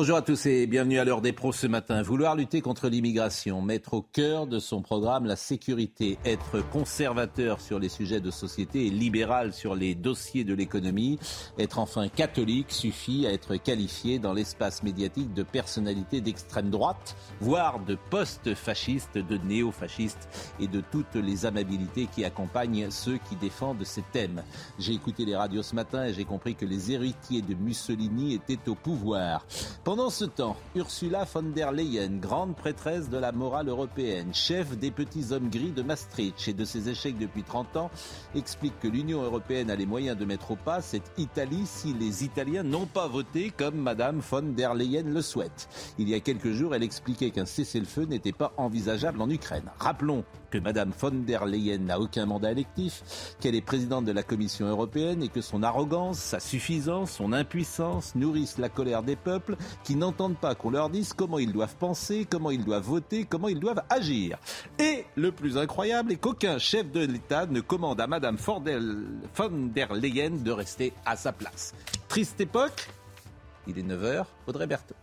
Bonjour à tous et bienvenue à l'heure des pros ce matin. Vouloir lutter contre l'immigration, mettre au cœur de son programme la sécurité, être conservateur sur les sujets de société et libéral sur les dossiers de l'économie, être enfin catholique suffit à être qualifié dans l'espace médiatique de personnalité d'extrême droite, voire de post-fasciste, de néo-fasciste et de toutes les amabilités qui accompagnent ceux qui défendent ces thèmes. J'ai écouté les radios ce matin et j'ai compris que les héritiers de Mussolini étaient au pouvoir. Pendant ce temps, Ursula von der Leyen, grande prêtresse de la morale européenne, chef des petits hommes gris de Maastricht et de ses échecs depuis 30 ans, explique que l'Union européenne a les moyens de mettre au pas cette Italie si les Italiens n'ont pas voté comme Madame von der Leyen le souhaite. Il y a quelques jours, elle expliquait qu'un cessez-le-feu n'était pas envisageable en Ukraine. Rappelons que Madame von der Leyen n'a aucun mandat électif, qu'elle est présidente de la Commission européenne et que son arrogance, sa suffisance, son impuissance nourrissent la colère des peuples qui n'entendent pas qu'on leur dise comment ils doivent penser, comment ils doivent voter, comment ils doivent agir. Et le plus incroyable est qu'aucun chef de l'État ne commande à Madame von der Leyen de rester à sa place. Triste époque, il est 9h, Audrey Berthaud.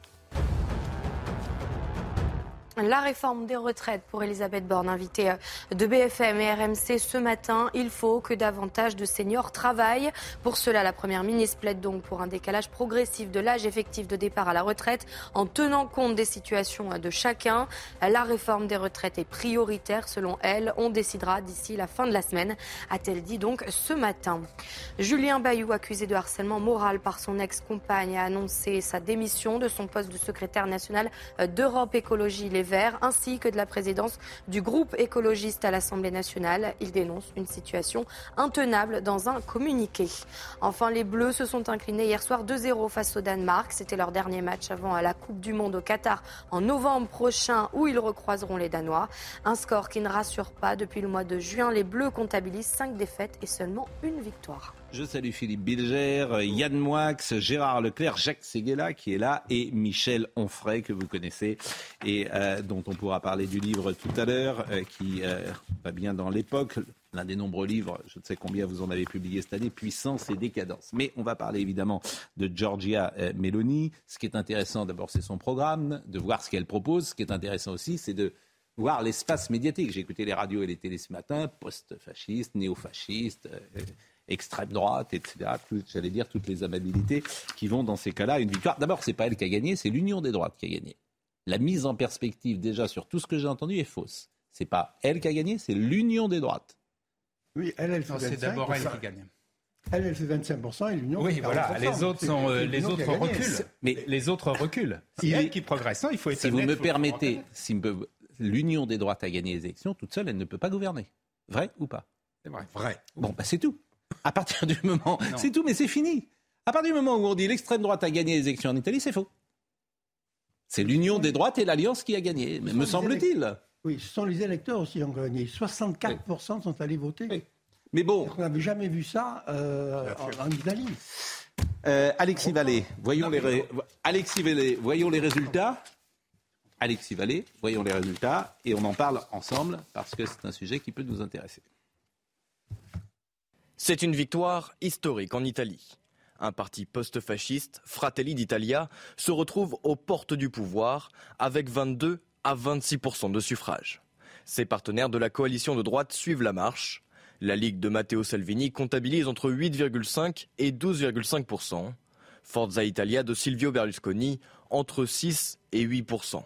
La réforme des retraites pour Elisabeth Borne, invitée de BFM et RMC ce matin. Il faut que davantage de seniors travaillent. Pour cela, la Première ministre plaide donc pour un décalage progressif de l'âge effectif de départ à la retraite en tenant compte des situations de chacun. La réforme des retraites est prioritaire selon elle. On décidera d'ici la fin de la semaine, a-t-elle dit donc ce matin. Julien Bayou, accusé de harcèlement moral par son ex-compagne, a annoncé sa démission de son poste de secrétaire national d'Europe Écologie Verts ainsi que de la présidence du groupe écologiste à l'Assemblée nationale. Il dénonce une situation intenable dans un communiqué. Enfin, les Bleus se sont inclinés hier soir 2-0 face au Danemark. C'était leur dernier match avant la Coupe du Monde au Qatar en novembre prochain où ils recroiseront les Danois. Un score qui ne rassure pas. Depuis le mois de juin, les Bleus comptabilisent 5 défaites et seulement une victoire. Je salue Philippe Bilger, Yann Moix, Gérard Leclerc, Jacques Seguela qui est là et Michel Onfray que vous connaissez et euh, dont on pourra parler du livre tout à l'heure euh, qui euh, va bien dans l'époque. L'un des nombreux livres, je ne sais combien vous en avez publié cette année, Puissance et décadence. Mais on va parler évidemment de Giorgia Meloni. Ce qui est intéressant d'abord, c'est son programme, de voir ce qu'elle propose. Ce qui est intéressant aussi, c'est de voir l'espace médiatique. J'ai écouté les radios et les télés ce matin, post-fascistes, néo-fascistes extrême droite, etc. J'allais dire toutes les amabilités qui vont dans ces cas-là. Une victoire. D'abord, c'est pas elle qui a gagné, c'est l'union des droites qui a gagné. La mise en perspective déjà sur tout ce que j'ai entendu est fausse. C'est pas elle qui a gagné, c'est l'union des droites. Oui, elle, elle fait Non, c'est d'abord elle qui gagne. Elle, elle fait 25% et l'union Oui, fait 40%. voilà, les autres, sont, euh, les autres reculent. Mais les autres reculent. C'est Il elle qui progresse. Non, il faut être Si vous me permettez, si l'union des droites a gagné les élections, toute seule, elle ne peut pas gouverner. Vrai ou pas? C'est vrai. Vrai. Bon, bah c'est tout. À partir du moment, c'est tout, mais c'est fini. À partir du moment où on dit l'extrême droite a gagné les élections en Italie, c'est faux. C'est l'union des droites et l'alliance qui a gagné, me semble-t-il. Oui, ce sont les électeurs aussi qui ont gagné. 64% sont allés voter. Oui. Mais bon, On n'avait jamais vu ça euh, en, en Italie. Euh, Alexis Vallée, voyons les ré- Alexis Vallée, voyons les résultats. Alexis Vallée, voyons les résultats et on en parle ensemble parce que c'est un sujet qui peut nous intéresser. C'est une victoire historique en Italie. Un parti post-fasciste, Fratelli d'Italia, se retrouve aux portes du pouvoir avec 22 à 26% de suffrages. Ses partenaires de la coalition de droite suivent la marche. La Ligue de Matteo Salvini comptabilise entre 8,5 et 12,5% Forza Italia de Silvio Berlusconi entre 6 et 8%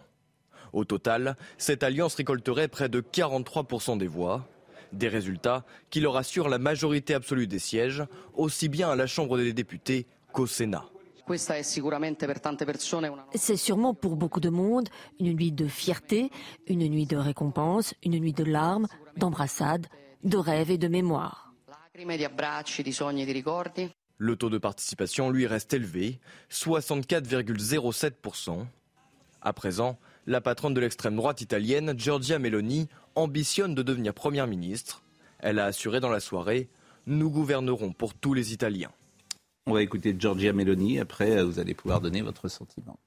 Au total, cette alliance récolterait près de 43% des voix. Des résultats qui leur assurent la majorité absolue des sièges, aussi bien à la Chambre des députés qu'au Sénat. C'est sûrement pour beaucoup de monde une nuit de fierté, une nuit de récompense, une nuit de larmes, d'embrassades, de rêves et de mémoire. Le taux de participation, lui, reste élevé, 64,07%. À présent, la patronne de l'extrême droite italienne, Giorgia Meloni, ambitionne de devenir première ministre. Elle a assuré dans la soirée Nous gouvernerons pour tous les Italiens. On va écouter Giorgia Meloni. Après, vous allez pouvoir donner votre sentiment.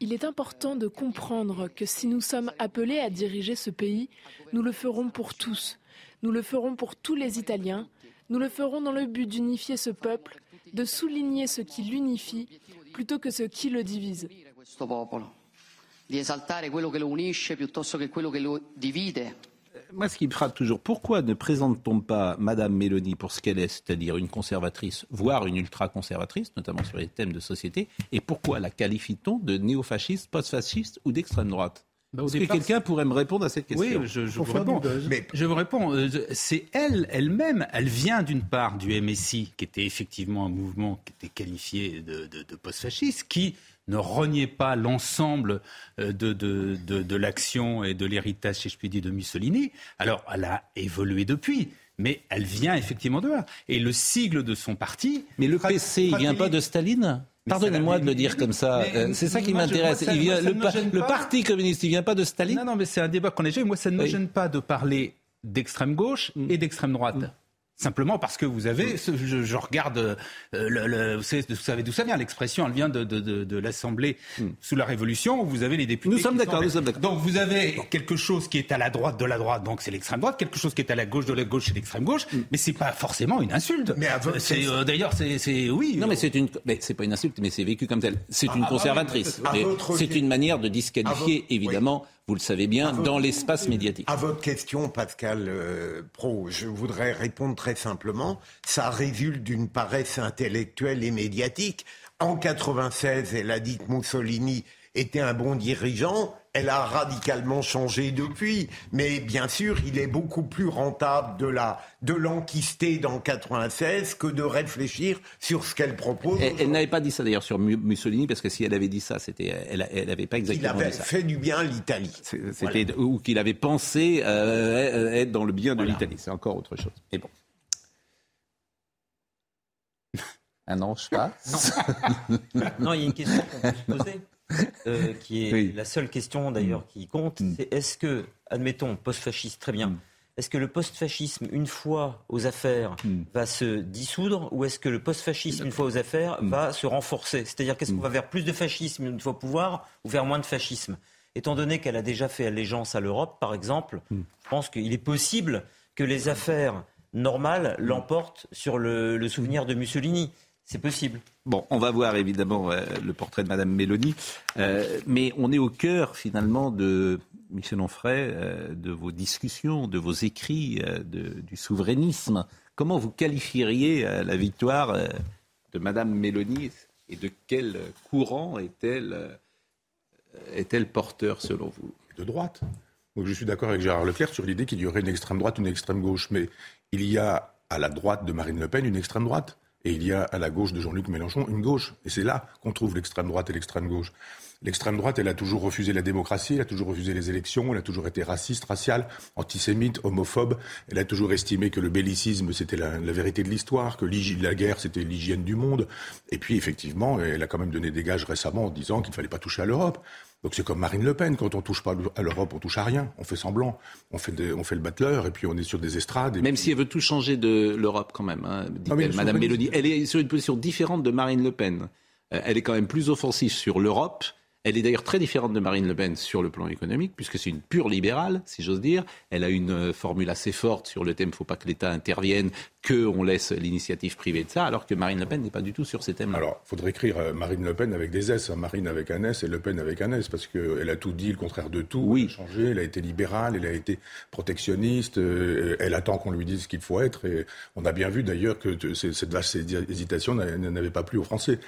Il est important de comprendre que si nous sommes appelés à diriger ce pays, nous le ferons pour tous. Nous le ferons pour tous les Italiens. Nous le ferons dans le but d'unifier ce peuple, de souligner ce qui l'unifie plutôt que ce qui le divise. Moi, ce qui me frappe toujours, pourquoi ne présente-t-on pas Madame Mélanie pour ce qu'elle est, c'est-à-dire une conservatrice, voire une ultra-conservatrice, notamment sur les thèmes de société, et pourquoi la qualifie-t-on de néofasciste, post-fasciste ou d'extrême droite? Bah, Est-ce que quelqu'un pourrait me répondre à cette question Oui, je, vous réponds. Mais je vous réponds. Euh, c'est elle, elle-même, elle vient d'une part du MSI, qui était effectivement un mouvement qui était qualifié de, de post-fasciste, qui ne reniez pas l'ensemble euh, de, de, de, de l'action et de l'héritage, si je puis dire, de Mussolini. Alors, elle a évolué depuis. Mais elle vient effectivement de là. Et le sigle de son parti. Mais le PC, il vient pas de Staline? Pardonnez-moi de le dire comme ça. Euh, c'est ça qui m'intéresse. Le, Parti communiste, il vient pas de Staline Non, non, mais c'est un débat qu'on a déjà Moi, ça ne me gêne pas de parler d'extrême gauche mm. et d'extrême droite. Mm. Simplement parce que vous avez, je, je regarde, euh, le, le, vous savez, d'où ça vient l'expression, elle vient de, de, de, de l'Assemblée hmm. sous la Révolution, où vous avez les députés. Nous sommes d'accord, nous sommes d'accord. Donc vous avez quelque chose qui est à la droite de la droite, donc c'est l'extrême droite, quelque chose qui est à la gauche de la gauche, c'est l'extrême gauche, hmm. mais c'est pas forcément une insulte. Mais c'est euh, d'ailleurs, c'est oui. Non, mais c'est une, mais c'est pas une insulte, mais c'est vécu comme tel. C'est une ah, ah, conservatrice. c'est une manière de disqualifier évidemment vous le savez bien, dans l'espace médiatique. À votre question, Pascal euh, Pro, je voudrais répondre très simplement. Ça résulte d'une paresse intellectuelle et médiatique. En 96, elle a dit que Mussolini était un bon dirigeant. Elle a radicalement changé depuis, mais bien sûr, il est beaucoup plus rentable de la de l'enquister dans 96 que de réfléchir sur ce qu'elle propose. Elle, n'avait pas dit ça d'ailleurs sur Mussolini parce que si elle avait dit ça, c'était elle, elle avait pas exactement il avait dit ça. fait du bien l'Italie. C'était ou qu'il avait pensé euh, être dans le bien de l'Italie. C'est encore autre chose. Mais bon. Un ange passe. non, il y a une question qu'on peut se poser. Euh, qui est la seule question d'ailleurs mm. qui compte, mm. c'est est-ce que, admettons, post-fasciste, très bien, mm. est-ce que le post-fascisme, une fois aux affaires, va se dissoudre ou est-ce que le post-fascisme, une fois aux affaires, va se renforcer? C'est-à-dire qu'est-ce qu'on va vers plus de fascisme une fois au pouvoir ou vers moins de fascisme? Étant donné qu'elle a déjà fait allégeance à l'Europe, par exemple, je pense qu'il est possible que les affaires normales l'emportent sur le souvenir de Mussolini. C'est possible. Bon, on va voir évidemment euh, le portrait de Madame Mélanie, euh, mais on est au cœur finalement de Michel Onfray, euh, de vos discussions, de vos écrits, du souverainisme. Comment vous qualifieriez la victoire de Madame Mélanie et de quel courant est-elle est-elle porteur selon vous? De droite. Donc je suis d'accord avec Gérard Leclerc sur l'idée qu'il y aurait une extrême droite, une extrême gauche, mais il y a à la droite de Marine Le Pen une extrême droite. Et il y a à la gauche de Jean-Luc Mélenchon une gauche. Et c'est là qu'on trouve l'extrême droite et l'extrême gauche. L'extrême droite, elle a toujours refusé la démocratie, elle a toujours refusé les élections, elle a toujours été raciste, raciale, antisémite, homophobe. Elle a toujours estimé que le bellicisme, c'était la, vérité de l'histoire, que la guerre, c'était l'hygiène du monde. Et puis, effectivement, elle a quand même donné des gages récemment en disant qu'il ne fallait pas toucher à l'Europe. Donc c'est comme Marine Le Pen, quand on touche pas à l'Europe, on touche à rien. On fait semblant, on fait, on fait le battleur et puis on est sur des estrades. même si elle veut tout changer de l'Europe quand même, hein, dit-elle, Madame Mélodie. Elle est sur une position différente de Marine Le Pen. Euh, elle est quand même plus offensive sur l'Europe elle est d'ailleurs très différente de Marine Le Pen sur le plan économique, puisque c'est une pure libérale, si j'ose dire. Elle a une euh, formule assez forte sur le thème il ne faut pas que l'État intervienne, qu'on laisse l'initiative privée de ça, alors que Marine Le Pen n'est pas du tout sur ces thèmes-là. Alors, il faudrait écrire euh, Marine Le Pen avec des S, hein. Marine avec un S et Le Pen avec un S, parce qu'elle a tout dit, le contraire de tout. Oui. Elle a changé, elle a été libérale, elle a été protectionniste, euh, elle attend qu'on lui dise ce qu'il faut être. Et on a bien vu d'ailleurs que cette vaste hésitation n'avait pas plu aux Français.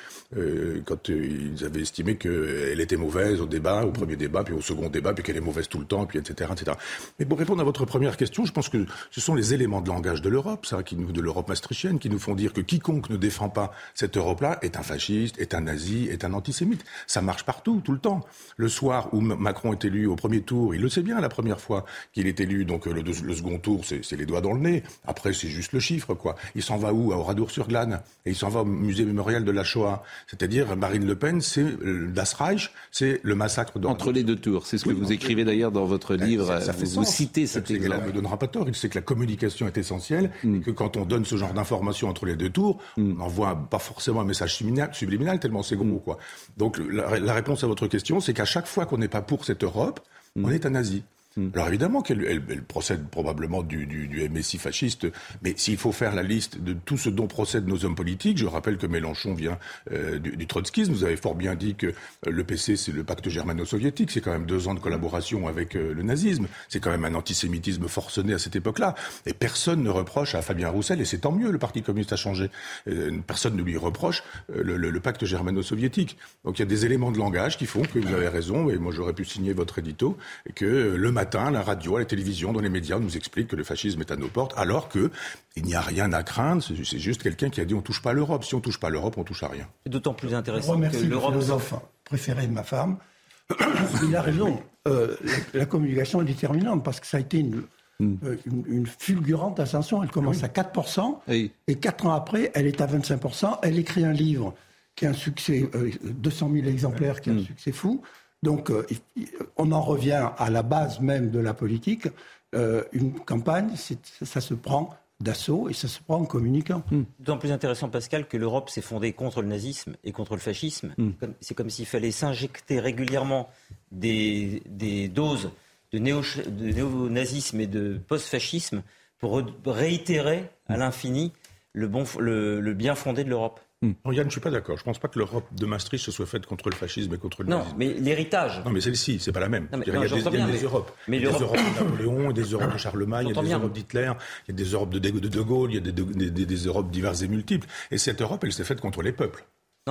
quand ils avaient estimé qu'elle était mauvaise au débat, au premier débat, puis au second débat, puis qu'elle est mauvaise tout le temps, puis etc., etc. Mais pour répondre à votre première question, je pense que ce sont les éléments de langage de l'Europe, ça, qui nous de l'Europe maastrichtienne qui nous font dire que quiconque ne défend pas cette Europe-là est un fasciste, est un nazi, est un antisémite. Ça marche partout, tout le temps. Le soir où Macron est élu au premier tour, il le sait bien la première fois qu'il est élu, donc le, le second tour, c'est les doigts dans le nez. Après, c'est juste le chiffre, quoi. Il s'en va où? À Oradour-sur-Glane. Et il s'en va au musée mémorial de la Shoah. C'est-à-dire, Marine Le Pen, c'est euh, Das Reich, c'est le massacre de... Entre les deux tours, c'est ce que vous écrivez d'ailleurs dans votre ben, livre. Ça, vous, citez cet exemple. Ne donnera pas tort. Il sait que la communication est essentielle mm. et que quand on donne ce genre d'informations entre les deux tours, mm. on n'envoie pas forcément un message subliminal, tellement c'est gros, mm. quoi. Donc, la, la, réponse à votre question, c'est qu'à chaque fois qu'on n'est pas pour cette Europe, on est un nazi. Hmm. Alors évidemment qu'elle elle, procède probablement du, du, du, MSI fasciste, mais s'il faut faire la liste de tout ce dont procèdent nos hommes politiques, je rappelle que Mélenchon vient euh, du, du, trotskisme. Vous avez fort bien dit que euh, le PC, c'est le pacte germano-soviétique. C'est quand même deux ans de collaboration avec euh, le nazisme. C'est quand même un antisémitisme forcené à cette époque-là. Et personne ne reproche à Fabien Roussel, et c'est tant mieux, le Parti communiste a changé. personne ne lui reproche le, le, le pacte germano-soviétique. Donc il y a des éléments de langage qui font que vous avez raison, et moi j'aurais pu signer votre édito, que le matin la radio, la télévision, dans les médias, on nous explique que le fascisme est à nos portes, alors que il n'y a rien à craindre. C'est juste quelqu'un qui a dit on touche pas l'Europe. Si on touche pas l'Europe, on touche à rien. C'est d'autant plus intéressant que l'Europe. Le philosophe préféré de ma femme. il a raison. Euh, la, communication est déterminante parce que ça a été une, hmm. euh, une, fulgurante ascension. Elle commence à 4%, et 4 ans après, elle est à 25%. Elle écrit un livre qui a un succès, 200 euh, 000 exemplaires, qui a un hmm. succès fou. Donc, euh, on en revient à la base même de la politique. Euh, une campagne, ça se prend d'assaut et ça se prend en communiquant. Hmm. D'autant plus intéressant, Pascal, que l'Europe s'est fondée contre le nazisme et contre le fascisme. Hmm. C'est comme s'il fallait s'injecter régulièrement des, doses de, néo-nazisme et de post-fascisme pour réitérer à l'infini le bien fondé de l'Europe. Hmm. Yann, je ne suis pas d'accord. Je ne pense pas que l'Europe de Maastricht se soit faite contre le fascisme et contre le nazisme. Non, mais l'héritage. Non, mais celle-ci, c'est pas la même. il y a, des, Europes. il y a des Europes de Napoléon, des Europes de Charlemagne, il y a des Europes d'Hitler, il y a des Europes de De Gaulle, il y a des, des Europes diverses et multiples. Et cette Europe, elle s'est faite contre les peuples.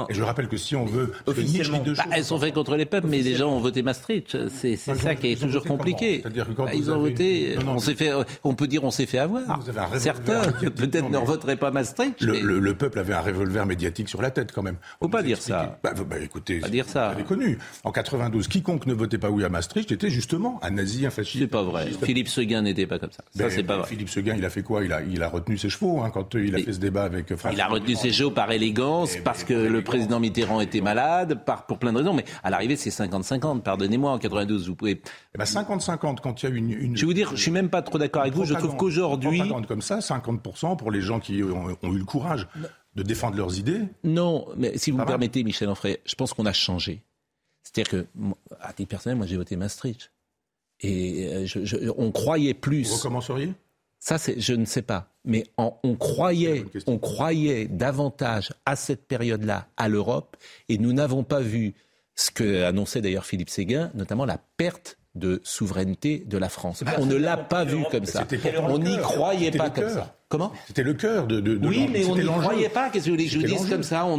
Et je rappelle que si on veut officiellement, bah, elles sont faites contre les peuples, mais les gens ont voté Maastricht. C'est ça qui est toujours compliqué. Bah, ils ont voté. on s'est fait. On peut dire on s'est fait avoir. Certains peut-être ne voteraient pas Maastricht. Le, peuple avait un revolver médiatique sur la tête quand même. Faut pas dire ça. Bah, bah écoutez, pas dire ça. connu. En 92, quiconque ne votait pas oui à Maastricht était justement un nazi, un fasciste. C'est pas vrai. Philippe Seguin n'était pas comme ça. Ça ben, c'est pas vrai. Philippe Seguin, il a fait quoi? Il a, il a retenu ses chevaux hein, quand il a fait ce débat avec. Il a retenu ses chevaux par élégance parce que le président Mitterrand était malade, par, pour plein de raisons, mais à l'arrivée, c'est 50-50, pardonnez-moi, en 92, vous pouvez... Eh ben 50-50, quand il y a une, une... Je vais vous dire, je suis même pas trop d'accord avec vous, je trouve qu'aujourd'hui... comme ça, 50% pour les gens qui ont, eu le courage de défendre leurs idées. Non, mais si vous me permettez, Michel Onfray, je pense qu'on a changé. C'est-à-dire que, à titre personnel, moi j'ai voté Maastricht. Et euh, je, on croyait plus... Vous recommenceriez? Ça, je ne sais pas. Mais on, croyait, on croyait davantage à cette période-là à l'Europe, et nous n'avons pas vu ce que annonçait d'ailleurs Philippe Séguin, notamment la perte de souveraineté de la France. On ne l'a pas vu comme ça. On n'y croyait pas comme ça. Comment C'était le cœur de, de, Oui, mais on n'y croyait pas. Qu'est-ce que vous voulez que je dise comme ça On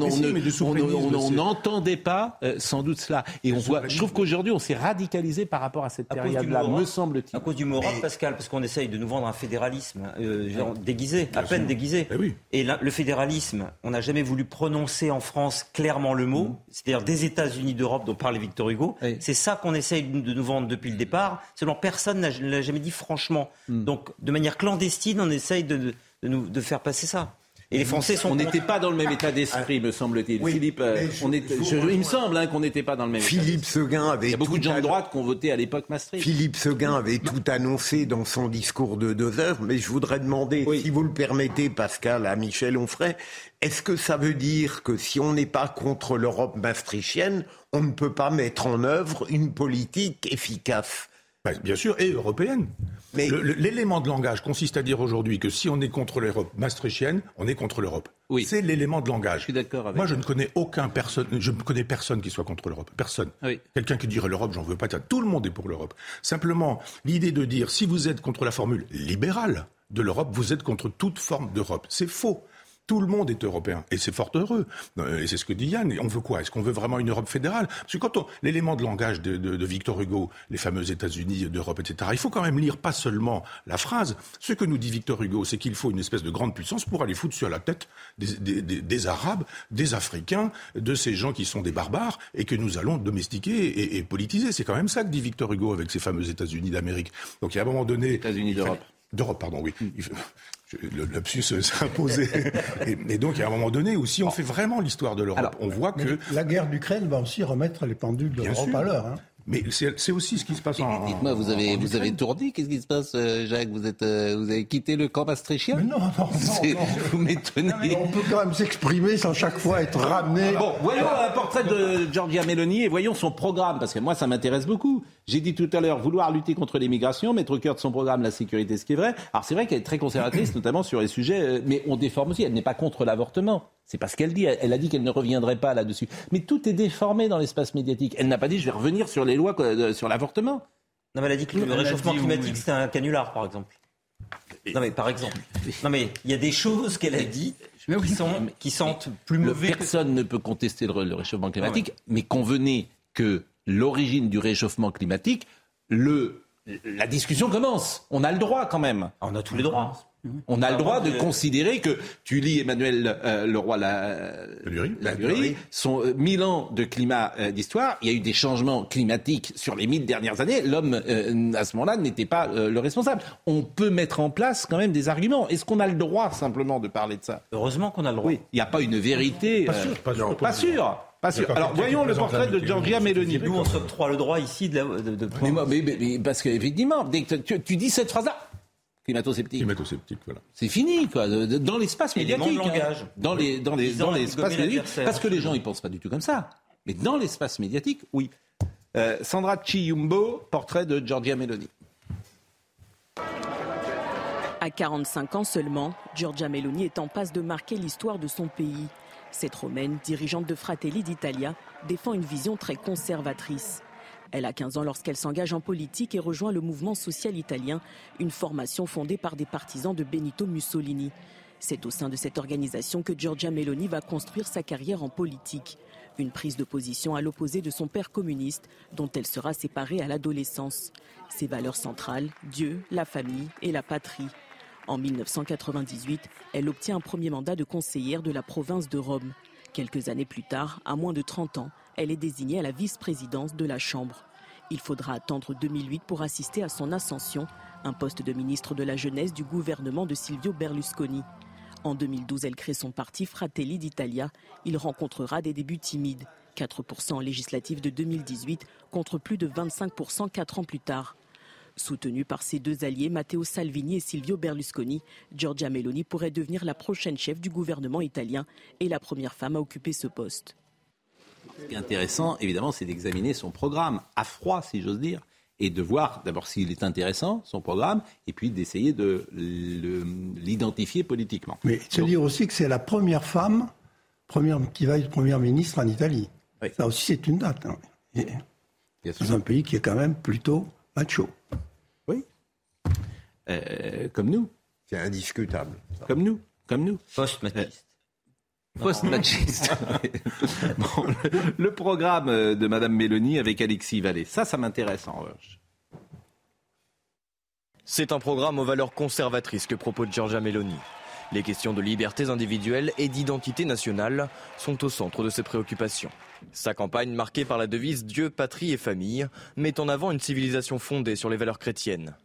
n'entendait pas euh, sans doute cela. Et on voit. Je trouve qu'aujourd'hui, on s'est radicalisé par rapport à cette période-là, me semble-t-il. À cause du mot Pascal, parce qu'on essaye de nous vendre un fédéralisme euh, déguisé, à peine déguisé. Eh Et le fédéralisme, on n'a jamais voulu prononcer en France clairement le mot, mm. c'est-à-dire des États-Unis d'Europe dont parlait Victor Hugo. C'est ça qu'on essaye de nous vendre depuis le départ. Seulement, personne ne l'a jamais dit franchement. Mm. Donc, de manière clandestine, on essaye de de, nous, de faire passer ça. Et les Français sont. On n'était pas dans le même état d'esprit, me semble-t-il. Philippe, euh, on il me semble hein, qu'on n'était pas dans le même. Philippe Seguin avait. Il y a beaucoup de gens de droite qui ont voté à l'époque Maastricht. Philippe Seguin avait tout annoncé dans son discours de deux heures, mais je voudrais demander, si vous le permettez, Pascal, à Michel Onfray, est-ce que ça veut dire que si on n'est pas contre l'Europe maastrichtienne, on ne peut pas mettre en œuvre une politique efficace? Bien sûr, et européenne. Mais... L'élément de langage consiste à dire aujourd'hui que si on est contre l'Europe maastrichtienne, on est contre l'Europe. Oui. C'est l'élément de langage. Je suis d'accord avec Moi, je ne connais aucun personne, je ne connais personne qui soit contre l'Europe. Personne. Quelqu'un qui dirait l'Europe, j'en veux pas. Tout le monde est pour l'Europe. Simplement, l'idée de dire si vous êtes contre la formule libérale de l'Europe, vous êtes contre toute forme d'Europe. C'est faux. Tout le monde est européen. Et c'est fort heureux. Euh, et c'est ce que dit Yann. on veut quoi? Est-ce qu'on veut vraiment une Europe fédérale? Parce que quand on, l'élément de langage de, Victor Hugo, les fameux États-Unis d'Europe, etc., il faut quand même lire pas seulement la phrase. Ce que nous dit Victor Hugo, c'est qu'il faut une espèce de grande puissance pour aller foutre sur la tête des, Arabes, des Africains, de ces gens qui sont des barbares et que nous allons domestiquer et, politiser. C'est quand même ça que dit Victor Hugo avec ces fameux États-Unis d'Amérique. Donc il y a un moment donné... États-Unis d'Europe. D'Europe, pardon, oui. Le lapsus s'est imposé. et, donc, a un moment donné où si on fait vraiment l'histoire de l'Europe, on voit que... La guerre d'Ukraine va aussi remettre les pendules de l'Europe à l'heure. Hein. Mais c'est aussi ce qui se passe en. Dites-moi, vous avez, vous avez tourné Qu'est-ce qui se passe, euh, Jacques? Vous, êtes, euh, vous avez quitté le camp maastrichtien? Non, non, non. Vous m'étonnez. On peut quand même s'exprimer sans chaque fois être ramené. Bon, voyons un portrait de Giorgia Meloni et voyons son programme, parce que moi, ça m'intéresse beaucoup. J'ai dit tout à l'heure vouloir lutter contre l'immigration, mettre au cœur de son programme la sécurité, ce qui est vrai. Alors c'est vrai qu'elle est très conservatrice, notamment sur les sujets, euh, mais on déforme aussi. Elle n'est pas contre l'avortement. C'est pas ce qu'elle dit. Elle a dit qu'elle ne reviendrait pas là-dessus. Mais tout est déformé dans l'espace médiatique. Elle n'a pas dit je vais revenir sur les lois euh, sur l'avortement. Non, mais elle a dit que le réchauffement climatique, c'est un canular, par exemple. Non, mais par exemple. Non, mais il y a des choses qu'elle a dit qui, sont, qui sentent plus mauvais. Personne ne peut contester le, réchauffement climatique, mais convenez que l'origine du réchauffement climatique, le, la discussion commence. On a le droit quand même. On a tous les droits. On a le droit de considérer que tu lis Emmanuel euh, le roi la, la son euh, mille ans de climat euh, d'histoire, il y a eu des changements climatiques sur les mille dernières années. L'homme à ce moment-là n'était pas le responsable. On peut mettre en place quand même des arguments. Est-ce qu'on a le droit simplement de parler de ça? Heureusement qu'on a le droit. Oui, il n'y a pas une vérité. Pas sûr. Pas sûr. Pas sûr. Alors voyons le portrait de Giorgia Meloni. Nous, on s'octroie le droit ici de. de, Mais, mais, parce qu'effectivement, dès que tu, tu dis cette phrase-là, climato-sceptique. Climato-sceptique, voilà. C'est fini, quoi. Dans l'espace médiatique. Hein. langage. Dans les, dans les, dans l'espace médiatique. Parce que les gens, ils pensent pas du tout comme ça. Mais dans l'espace médiatique, oui. Euh, Sandra Chiyumbo, portrait de Giorgia Meloni. À 45 ans seulement, Giorgia Meloni est en passe de marquer l'histoire de son pays. Cette Romaine, dirigeante de Fratelli d'Italia, défend une vision très conservatrice. Elle a 15 ans lorsqu'elle s'engage en politique et rejoint le mouvement social italien, une formation fondée par des partisans de Benito Mussolini. C'est au sein de cette organisation que Giorgia Meloni va construire sa carrière en politique. Une prise de position à l'opposé de son père communiste, dont elle sera séparée à l'adolescence. Ses valeurs centrales, Dieu, la famille et la patrie. En 1998, elle obtient un premier mandat de conseillère de la province de Rome. Quelques années plus tard, à moins de 30 ans, elle est désignée à la vice-présidence de la Chambre. Il faudra attendre 2008 pour assister à son ascension, un poste de ministre de la Jeunesse du gouvernement de Silvio Berlusconi. En 2012, elle crée son parti Fratelli d'Italia. Il rencontrera des débuts timides, 4% en législative de 2018 contre plus de 25% quatre ans plus tard. Soutenue par ses deux alliés, Matteo Salvini et Silvio Berlusconi, Giorgia Meloni pourrait devenir la prochaine chef du gouvernement italien et la première femme à occuper ce poste. Ce qui est intéressant, évidemment, c'est d'examiner son programme à froid, si j'ose dire, et de voir d'abord s'il est intéressant, son programme, et puis d'essayer de l'identifier politiquement. Mais se dire aussi que c'est la première femme première, qui va être première ministre en Italie. Ça aussi, c'est une date. Hein. Dans un pays qui est quand même plutôt macho. Oui. Euh, comme nous. C'est indiscutable. Comme nous. Comme nous. Post-machiste. Le, programme de Mme Mélanie avec Alexis Vallée, ça, ça m'intéresse en revanche. C'est un programme aux valeurs conservatrices que propose Giorgia Meloni. Les questions de libertés individuelles et d'identité nationale sont au centre de ses préoccupations. Sa campagne, marquée par la devise Dieu, patrie et famille, met en avant une civilisation fondée sur les valeurs chrétiennes.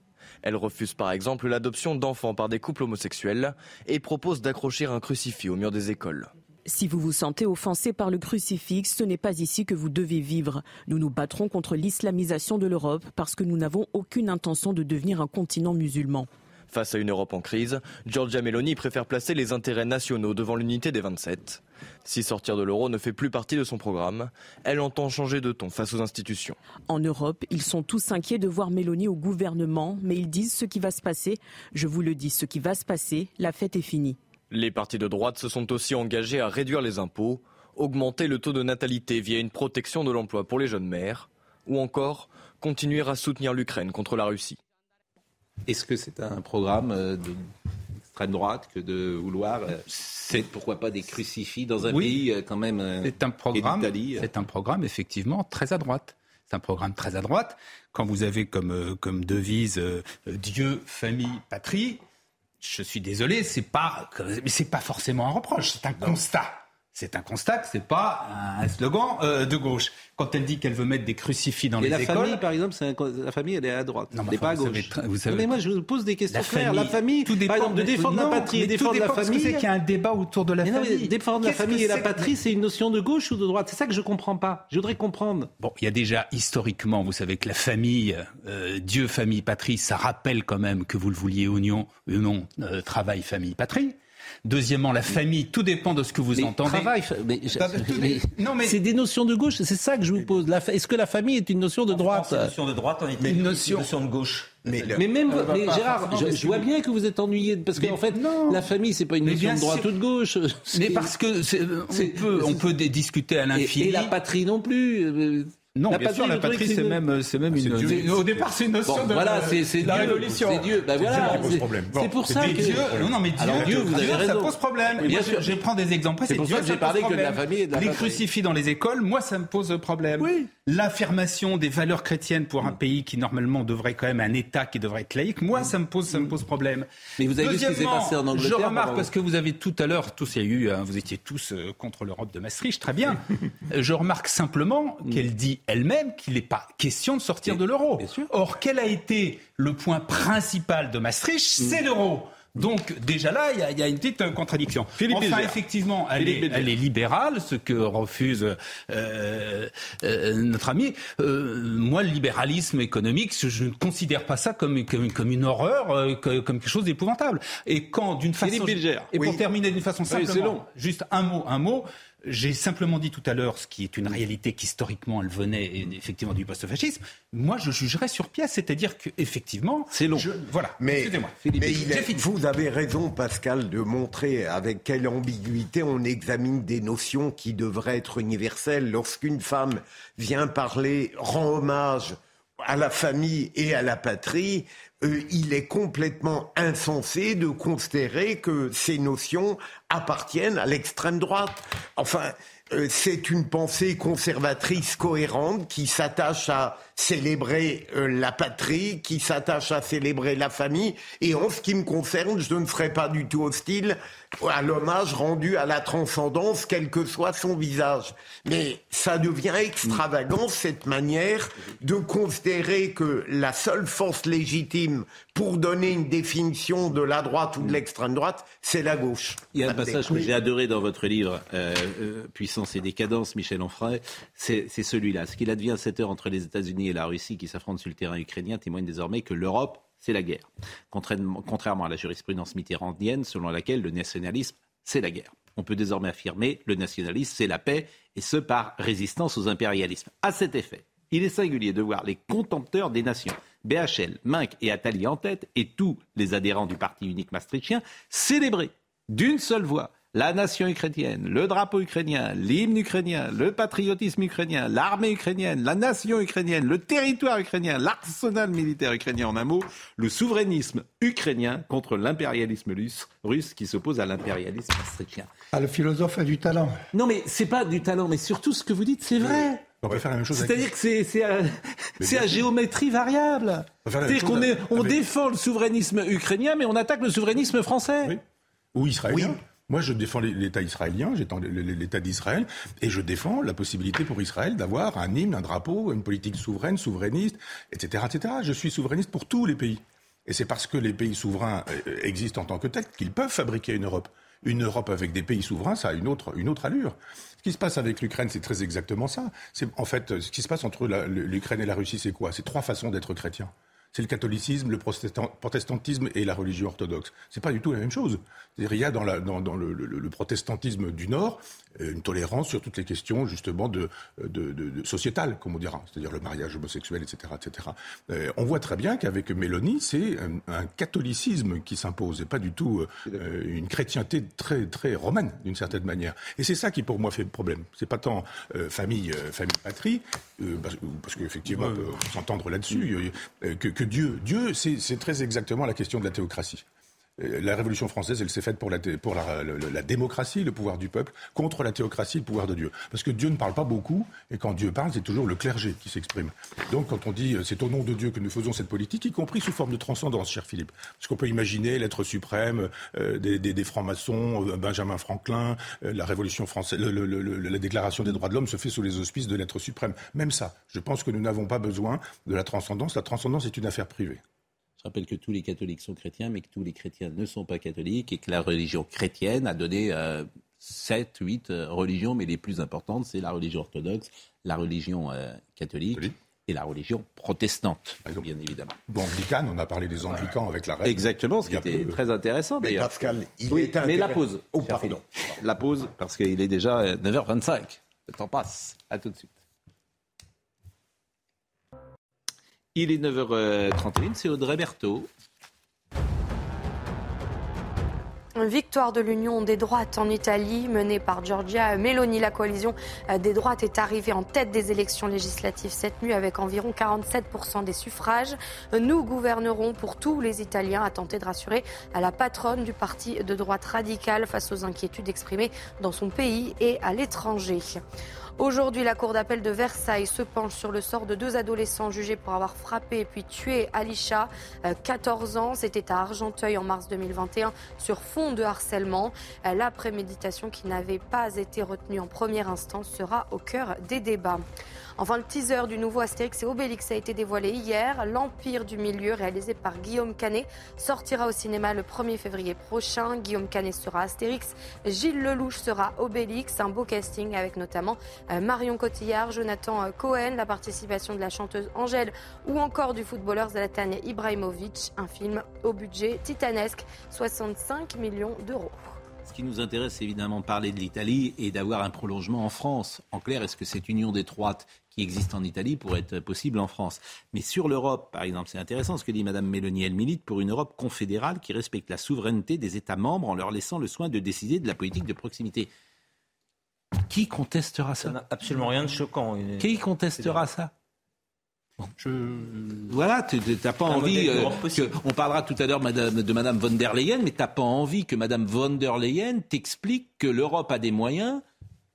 Elle refuse par exemple l'adoption d'enfants par des couples homosexuels et propose d'accrocher un crucifix au mur des écoles. Si vous vous sentez offensé par le crucifix, ce n'est pas ici que vous devez vivre. Nous nous battrons contre l'islamisation de l'Europe parce que nous n'avons aucune intention de devenir un continent musulman. Face à une Europe en crise, Giorgia Meloni préfère placer les intérêts nationaux devant l'unité des 27. Si sortir de l'euro ne fait plus partie de son programme, elle entend changer de ton face aux institutions. En Europe, ils sont tous inquiets de voir Meloni au gouvernement, mais ils disent ce qui va se passer. Je vous le dis, ce qui va se passer, la fête est finie. Les partis de droite se sont aussi engagés à réduire les impôts, augmenter le taux de natalité via une protection de l'emploi pour les jeunes mères, ou encore continuer à soutenir l'Ukraine contre la Russie. Est-ce que c'est un programme euh, l'extrême droite que de vouloir, c'est pourquoi pas des crucifix dans un pays quand même. c'est un programme. C'est un programme effectivement très à droite. C'est un programme très à droite. Quand vous avez comme, comme devise Dieu, famille, patrie, je suis désolé, c'est pas, mais c'est pas forcément un reproche, c'est un constat. C'est un constat, c'est pas un slogan euh, de gauche. Quand elle dit qu'elle veut mettre des crucifix dans les la écoles, famille, par exemple, la famille, elle est à droite, elle n'est pas à gauche. Vous savez, mais moi, je vous pose des questions claires. la famille, tout dépend par exemple, de défendre la patrie et défendre la famille. C'est qu'il y a un débat autour de la famille. défendre la famille et la patrie, c'est une notion de gauche ou de droite? C'est ça que je comprends pas. Je voudrais comprendre. Bon, il y a déjà historiquement, vous savez que la famille, euh, Dieu, famille, patrie, ça rappelle quand même que vous le vouliez ou non, non euh, travail, famille, patrie. Deuxièmement, la famille, tout dépend de ce que vous entendez. Travail, non, mais c'est des notions de gauche. C'est ça que je vous pose. Est-ce que la famille est une notion de droite C'est une notion de droite, en une notion, de gauche. Mais, même, Gérard, je, vois bien que vous êtes ennuyé parce qu'en fait, la famille, c'est pas une notion de droite ou de gauche. Mais parce que on peut, on peut discuter à l'infini. et, la patrie non plus. Non, la bien sûr, la patrie, c'est même, c'est même ah, une. Au départ, c'est une notion de. Voilà, c'est la révolution. C'est Dieu. Ben voilà, c'est pour ça que. Dieu, non, non, mais Dieu, Alors, Dieu, vous avez raison. ça pose problème. Bien sûr, je prends des exemples. C'est pour ça que j'ai parlé que de la famille. Les crucifix dans les écoles, moi, ça me pose problème. Oui. L'affirmation des valeurs chrétiennes pour un pays qui normalement devrait quand même un État qui devrait être laïque, moi, ça me pose, ça me pose problème. Mais vous avez vu ce qui s'est passé en Angleterre. Je remarque parce que vous avez tout à l'heure, tous, il y a eu, hein, vous étiez tous euh, contre l'Europe de Maastricht, très bien. Je remarque simplement qu'elle dit elle-même qu'il est pas question de sortir de l'euro. Or, quel a été le point principal de Maastricht C'est l'euro. Donc déjà là, il y, a une petite contradiction. Philippe enfin, effectivement, elle est, libérale, ce que refuse euh, euh, notre ami. Euh, moi, le libéralisme économique, je ne considère pas ça comme, comme, une horreur, comme quelque chose d'épouvantable. Et quand, d'une façon, et pour terminer d'une façon simple, juste un mot, un mot. J'ai simplement dit tout à l'heure ce qui est une réalité qu'historiquement elle venait effectivement du post-fascisme. Moi, je jugerais sur pièce, c'est-à-dire qu'effectivement, c'est long. voilà. Mais, mais vous avez raison, Pascal, de montrer avec quelle ambiguïté on examine des notions qui devraient être universelles. Lorsqu'une femme vient parler, rend hommage à la famille et à la patrie, euh, il est complètement insensé de considérer que ces notions appartiennent à l'extrême droite. Enfin, euh, c'est une pensée conservatrice cohérente qui s'attache à célébrer euh, la patrie, qui s'attache à célébrer la famille. Et en ce qui me concerne, je ne serai pas du tout hostile à l'hommage rendu à la transcendance, quel que soit son visage. Mais ça devient extravagant, cette manière de considérer que la seule force légitime pour donner une définition de la droite ou de l'extrême droite, c'est la gauche. Il y a un passage que j'ai adoré dans votre livre, euh, euh, Puissance et décadence, Michel Onfray, c'est celui-là. Ce qu'il advient à cette heure entre les États-Unis la Russie qui s'affrontent sur le terrain ukrainien témoigne désormais que l'Europe c'est la guerre. Contrairement à la jurisprudence mitterrandienne selon laquelle le nationalisme, c'est la guerre. On peut désormais affirmer le nationalisme, c'est la paix, et ce par résistance aux impérialismes. À cet effet, il est singulier de voir les contempteurs des nations, BHL, Minck et Attali en tête, et tous les adhérents du parti unique maastrichtien, célébrer d'une seule voix la nation ukrainienne, le drapeau ukrainien, l'hymne ukrainien, le patriotisme ukrainien, l'armée ukrainienne, la nation ukrainienne, le territoire ukrainien, l'arsenal militaire ukrainien en un mot, le souverainisme ukrainien contre l'impérialisme russe qui s'oppose à l'impérialisme maastrichtien. Ah, le philosophe a du talent. Non, mais c'est pas du talent, mais surtout ce que vous dites, c'est vrai. On va faire la même chose. C'est-à-dire que c'est à, géométrie variable. C'est-à-dire qu'on on défend le souverainisme ukrainien, mais on attaque le souverainisme français. Oui. Ou israélien. Moi, je défends l'État israélien, j'étends l'État d'Israël, et je défends la possibilité pour Israël d'avoir un hymne, un drapeau, une politique souveraine, souverainiste, etc., etc. Je suis souverainiste pour tous les pays. Et c'est parce que les pays souverains euh, existent en tant que tels qu'ils peuvent fabriquer une Europe. Une Europe avec des pays souverains, ça a une autre, une autre allure. Ce qui se passe avec l'Ukraine, c'est très exactement ça. C'est en fait ce qui se passe entre l'Ukraine et la Russie, c'est quoi? C'est trois façons d'être chrétien c'est le catholicisme, le protestantisme et la religion orthodoxe. C'est pas du tout la même chose. Il y a dans, le, protestantisme du Nord euh, une tolérance sur toutes les questions justement de, sociétales, comme on dira, c'est-à-dire le mariage homosexuel, etc., etc. Euh, on voit très bien qu'avec Mélanie, c'est un, catholicisme qui s'impose et pas du tout euh, une chrétienté très très romaine d'une certaine manière. Et c'est ça qui pour moi fait problème. C'est pas tant famille, famille patrie, parce, parce qu'effectivement on peut s'entendre là-dessus que Dieu. Dieu, c'est très exactement la question de la théocratie. Euh, la Révolution française, elle s'est faite pour, la, démocratie, le pouvoir du peuple, contre la théocratie, le pouvoir de Dieu. Parce que Dieu ne parle pas beaucoup, et quand Dieu parle, c'est toujours le clergé qui s'exprime. Donc quand on dit euh, c'est au nom de Dieu que nous faisons cette politique, y compris sous forme de transcendance, cher Philippe. Parce qu'on peut imaginer l'être suprême, euh, des, francs-maçons, Benjamin Franklin, la Révolution française, la déclaration des droits de l'homme se fait sous les auspices de l'être suprême. Même ça, je pense que nous n'avons pas besoin de la transcendance. La transcendance est une affaire privée. Je rappelle que tous les catholiques sont chrétiens, mais que tous les chrétiens ne sont pas catholiques et que la religion chrétienne a donné euh, 7, 8 euh, religions, mais les plus importantes, c'est la religion orthodoxe, la religion euh, catholique. Et la religion protestante, bien évidemment. Bon, anglicane, on a parlé des anglicans avec la reine. Exactement, ce qui était très intéressant d'ailleurs. Pascal, il oui, mais la pause. Oh, pardon. La pause, parce qu'il est déjà 9h25. Euh, Le temps passe. À tout de suite. Il est 9h31, c'est Audrey Berthaud. Victoire de l'Union des droites en Italie, menée par Giorgia Meloni. La coalition des droites est arrivée en tête des élections législatives cette nuit avec environ 47% des suffrages. Nous gouvernerons pour tous les Italiens, a tenté de rassurer à la patronne du parti de droite radicale face aux inquiétudes exprimées dans son pays et à l'étranger. Aujourd'hui, la Cour d'appel de Versailles se penche sur le sort de deux adolescents jugés pour avoir frappé et puis tué Alisha, 14 euh, ans. C'était à Argenteuil en mars 2021 sur fond de harcèlement. Euh, la préméditation qui n'avait pas été retenue en première instance sera au cœur des débats. Enfin, le teaser du nouveau Astérix et Obélix a été dévoilé hier. L'Empire du Milieu, réalisé par Guillaume Canet, sortira au cinéma le 1er février prochain. Guillaume Canet sera Astérix, Gilles Lelouch sera Obélix. Un beau casting avec notamment euh, Marion Cotillard, Jonathan euh, Cohen, la participation de la chanteuse Angèle ou encore du footballeur Zlatan Ibrahimovic. Un film au budget titanesque, 65 millions d'euros. Ce qui nous intéresse, c'est évidemment parler de l'Italie et d'avoir un prolongement en France. En clair, est-ce que cette union des qui existe en Italie pourrait être possible en France Mais sur l'Europe, par exemple, c'est intéressant ce que dit Mme Mélanie. Elle milite pour une Europe confédérale qui respecte la souveraineté des États membres en leur laissant le soin de décider de la politique de proximité. Qui contestera ça? Ça n'a absolument rien de choquant. Qui contestera ça? je... Voilà, tu n'as pas envie. Euh, on parlera tout à l'heure de Mme von der Leyen, mais tu n'as pas envie que Mme von der Leyen t'explique que l'Europe a des moyens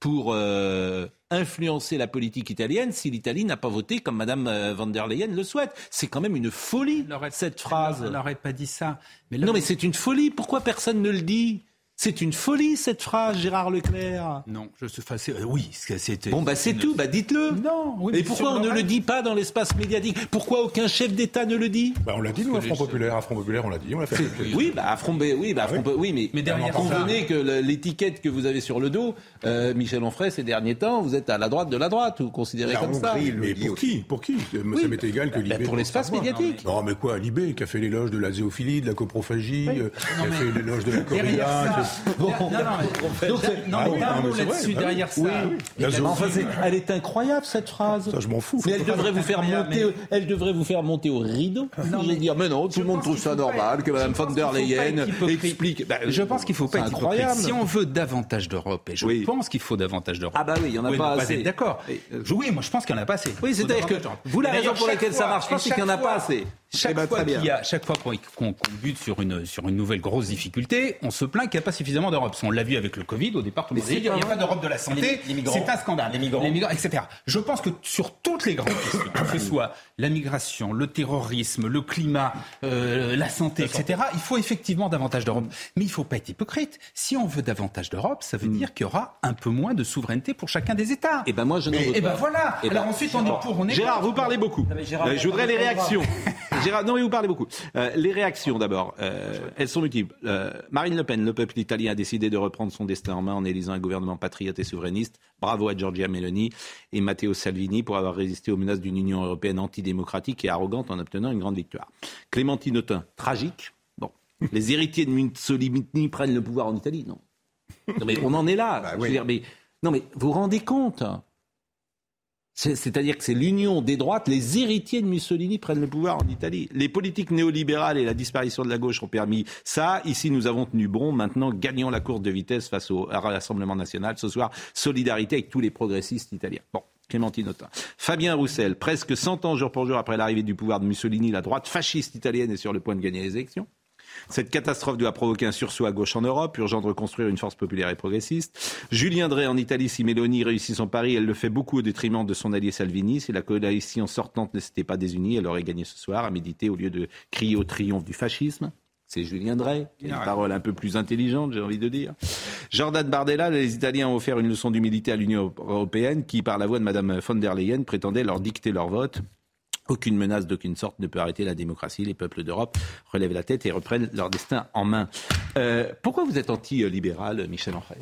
pour euh, influencer la politique italienne si l'Italie n'a pas voté comme Mme euh, von der Leyen le souhaite. C'est quand même une folie, cette phrase. Elle n'aurait pas dit ça. Mais non, mais c'est une folie. Pourquoi personne ne le dit? C'est une folie cette phrase, Gérard Leclerc. Non, je suis enfin, oui, c'était. Bon bah c'est tout, bah dites-le. Non. Oui, mais, pourquoi on ne le dit pas dans l'espace médiatique? Pourquoi aucun chef d'État ne le dit? Bah, on l'a dit nous, à Front Populaire, à Front Populaire, on l'a dit, on l'a fait. Oui, bah à Front, oui, bah, Front, oui, mais, mais derrière convenez que l'étiquette que vous avez sur le dos, euh, Michel Onfray, ces derniers temps, vous êtes à la droite de la droite, vous considérez comme ça. Mais pour qui? Pour qui? Ça m'est égal que bah, Libé. Pour l'espace médiatique. Non, mais quoi, Libé, qui a fait l'éloge de la zéophilie, de la coprophagie, euh, qui a fait l'éloge de la corrida non, mais un mot là-dessus derrière ça. elle est incroyable cette phrase. Ça, je m'en fous. Mais elle devrait vous faire monter, elle devrait vous faire monter au rideau. Non, mais dire, mais non, tout le monde trouve ça normal que Mme von der Leyen explique. Bah, je pense qu'il faut pas être incroyable. Si on veut davantage d'Europe, et je pense qu'il faut davantage d'Europe. Ah bah oui, il y en a pas assez. D'accord. Oui, moi je pense qu'il n'y en a pas assez. Oui, c'est-à-dire que vous la raison pour laquelle ça marche pas, c'est qu'il n'y en a pas assez. Chaque, eh ben, fois qu'il y a, chaque fois qu'on bute sur une, sur une nouvelle grosse difficulté, on se plaint qu'il n'y a pas suffisamment d'Europe. On l'a vu avec le Covid, au départ, tout le monde dit il n'y a pas d'Europe de la santé, c'est un scandale. Les migrants. les migrants. etc. Je pense que sur toutes les grandes questions, que ce soit la migration, le terrorisme, le climat, euh, la santé, etc., il faut effectivement davantage d'Europe. Mais il ne faut pas être hypocrite. Si on veut davantage d'Europe, ça veut hmm. dire qu'il y aura un peu moins de souveraineté pour chacun des États. Et eh ben moi, je n'en veux Et eh ben voilà. Et Alors ben, ensuite, on est pour, on est Gérard, vous parlez beaucoup. Euh, je voudrais les réactions. Gérard, non mais vous parlez beaucoup. Euh, les réactions d'abord, elles sont multiples. Marine Le Pen, le peuple italien a décidé de reprendre son destin en main en élisant un gouvernement patriote et souverainiste. Bravo à Giorgia Meloni et Matteo Salvini pour avoir résisté aux menaces d'une Union européenne antidémocratique et arrogante en obtenant une grande victoire. Clémentine Autain, tragique. Bon, les héritiers de Mussolini prennent le pouvoir en Italie, non. mais on en est là. Bah mais, non, mais vous vous rendez compte c'est-à-dire que c'est l'union des droites, les héritiers de Mussolini prennent le pouvoir en Italie. Les politiques néolibérales et la disparition de la gauche ont permis ça. Ici, nous avons tenu bon. Maintenant, gagnons la course de vitesse face au Rassemblement national. Ce soir, solidarité avec tous les progressistes italiens. Bon. Clémentine Autain. Fabien Roussel, presque 100 ans jour pour jour après l'arrivée du pouvoir de Mussolini, la droite fasciste italienne est sur le point de gagner les élections. Cette catastrophe doit provoquer un sursaut à gauche en Europe, urgent de reconstruire une force populaire et progressiste. Julien Drey en Italie, si Mélanie réussit son pari, elle le fait beaucoup au détriment de son allié Salvini. Si la coalition sortante ne s'était pas désunie, elle aurait gagné ce soir à méditer au lieu de crier au triomphe du fascisme. C'est Julien Drey, une parole un peu plus intelligente, j'ai envie de dire. Jordan Bardella, les Italiens ont offert une leçon d'humilité à l'Union européenne qui, par la voix de Mme von der Leyen, prétendait leur dicter leur vote. Aucune menace d'aucune sorte ne peut arrêter la démocratie. Les peuples d'Europe relèvent la tête et reprennent leur destin en main. Euh, pourquoi vous êtes anti-libéral, Michel Onfray?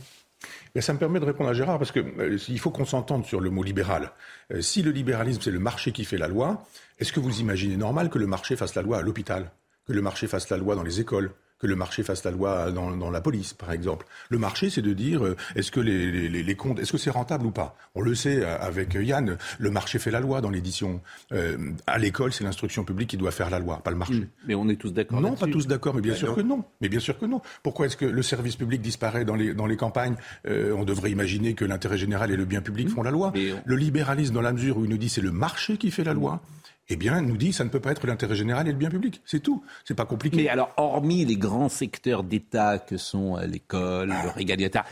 Ça me permet de répondre à Gérard parce qu'il euh, faut qu'on s'entende sur le mot libéral. Euh, si le libéralisme c'est le marché qui fait la loi, est-ce que vous imaginez normal que le marché fasse la loi à l'hôpital, que le marché fasse la loi dans les écoles, que le marché fasse la loi dans, la police, par exemple. Le marché, c'est de dire euh, est-ce que les, comptes, est-ce que c'est rentable ou pas? On le sait euh, avec Yann, le marché fait la loi dans l'édition. Euh, à l'école, c'est l'instruction publique qui doit faire la loi, pas le marché. Mais on est tous d'accord. Non, pas tous d'accord, mais bien sûr que non. Mais bien sûr que non. Pourquoi est-ce que le service public disparaît dans les, dans les campagnes? On devrait imaginer que l'intérêt général et le bien public font la loi. Le libéralisme, dans la mesure où il nous dit c'est le marché qui fait la loi eh bien, nous dit ça ne peut pas être l'intérêt général et le bien public. C'est tout. C'est pas compliqué. Mais alors, hormis les grands secteurs d'État que sont euh, l'école, le régaliateur,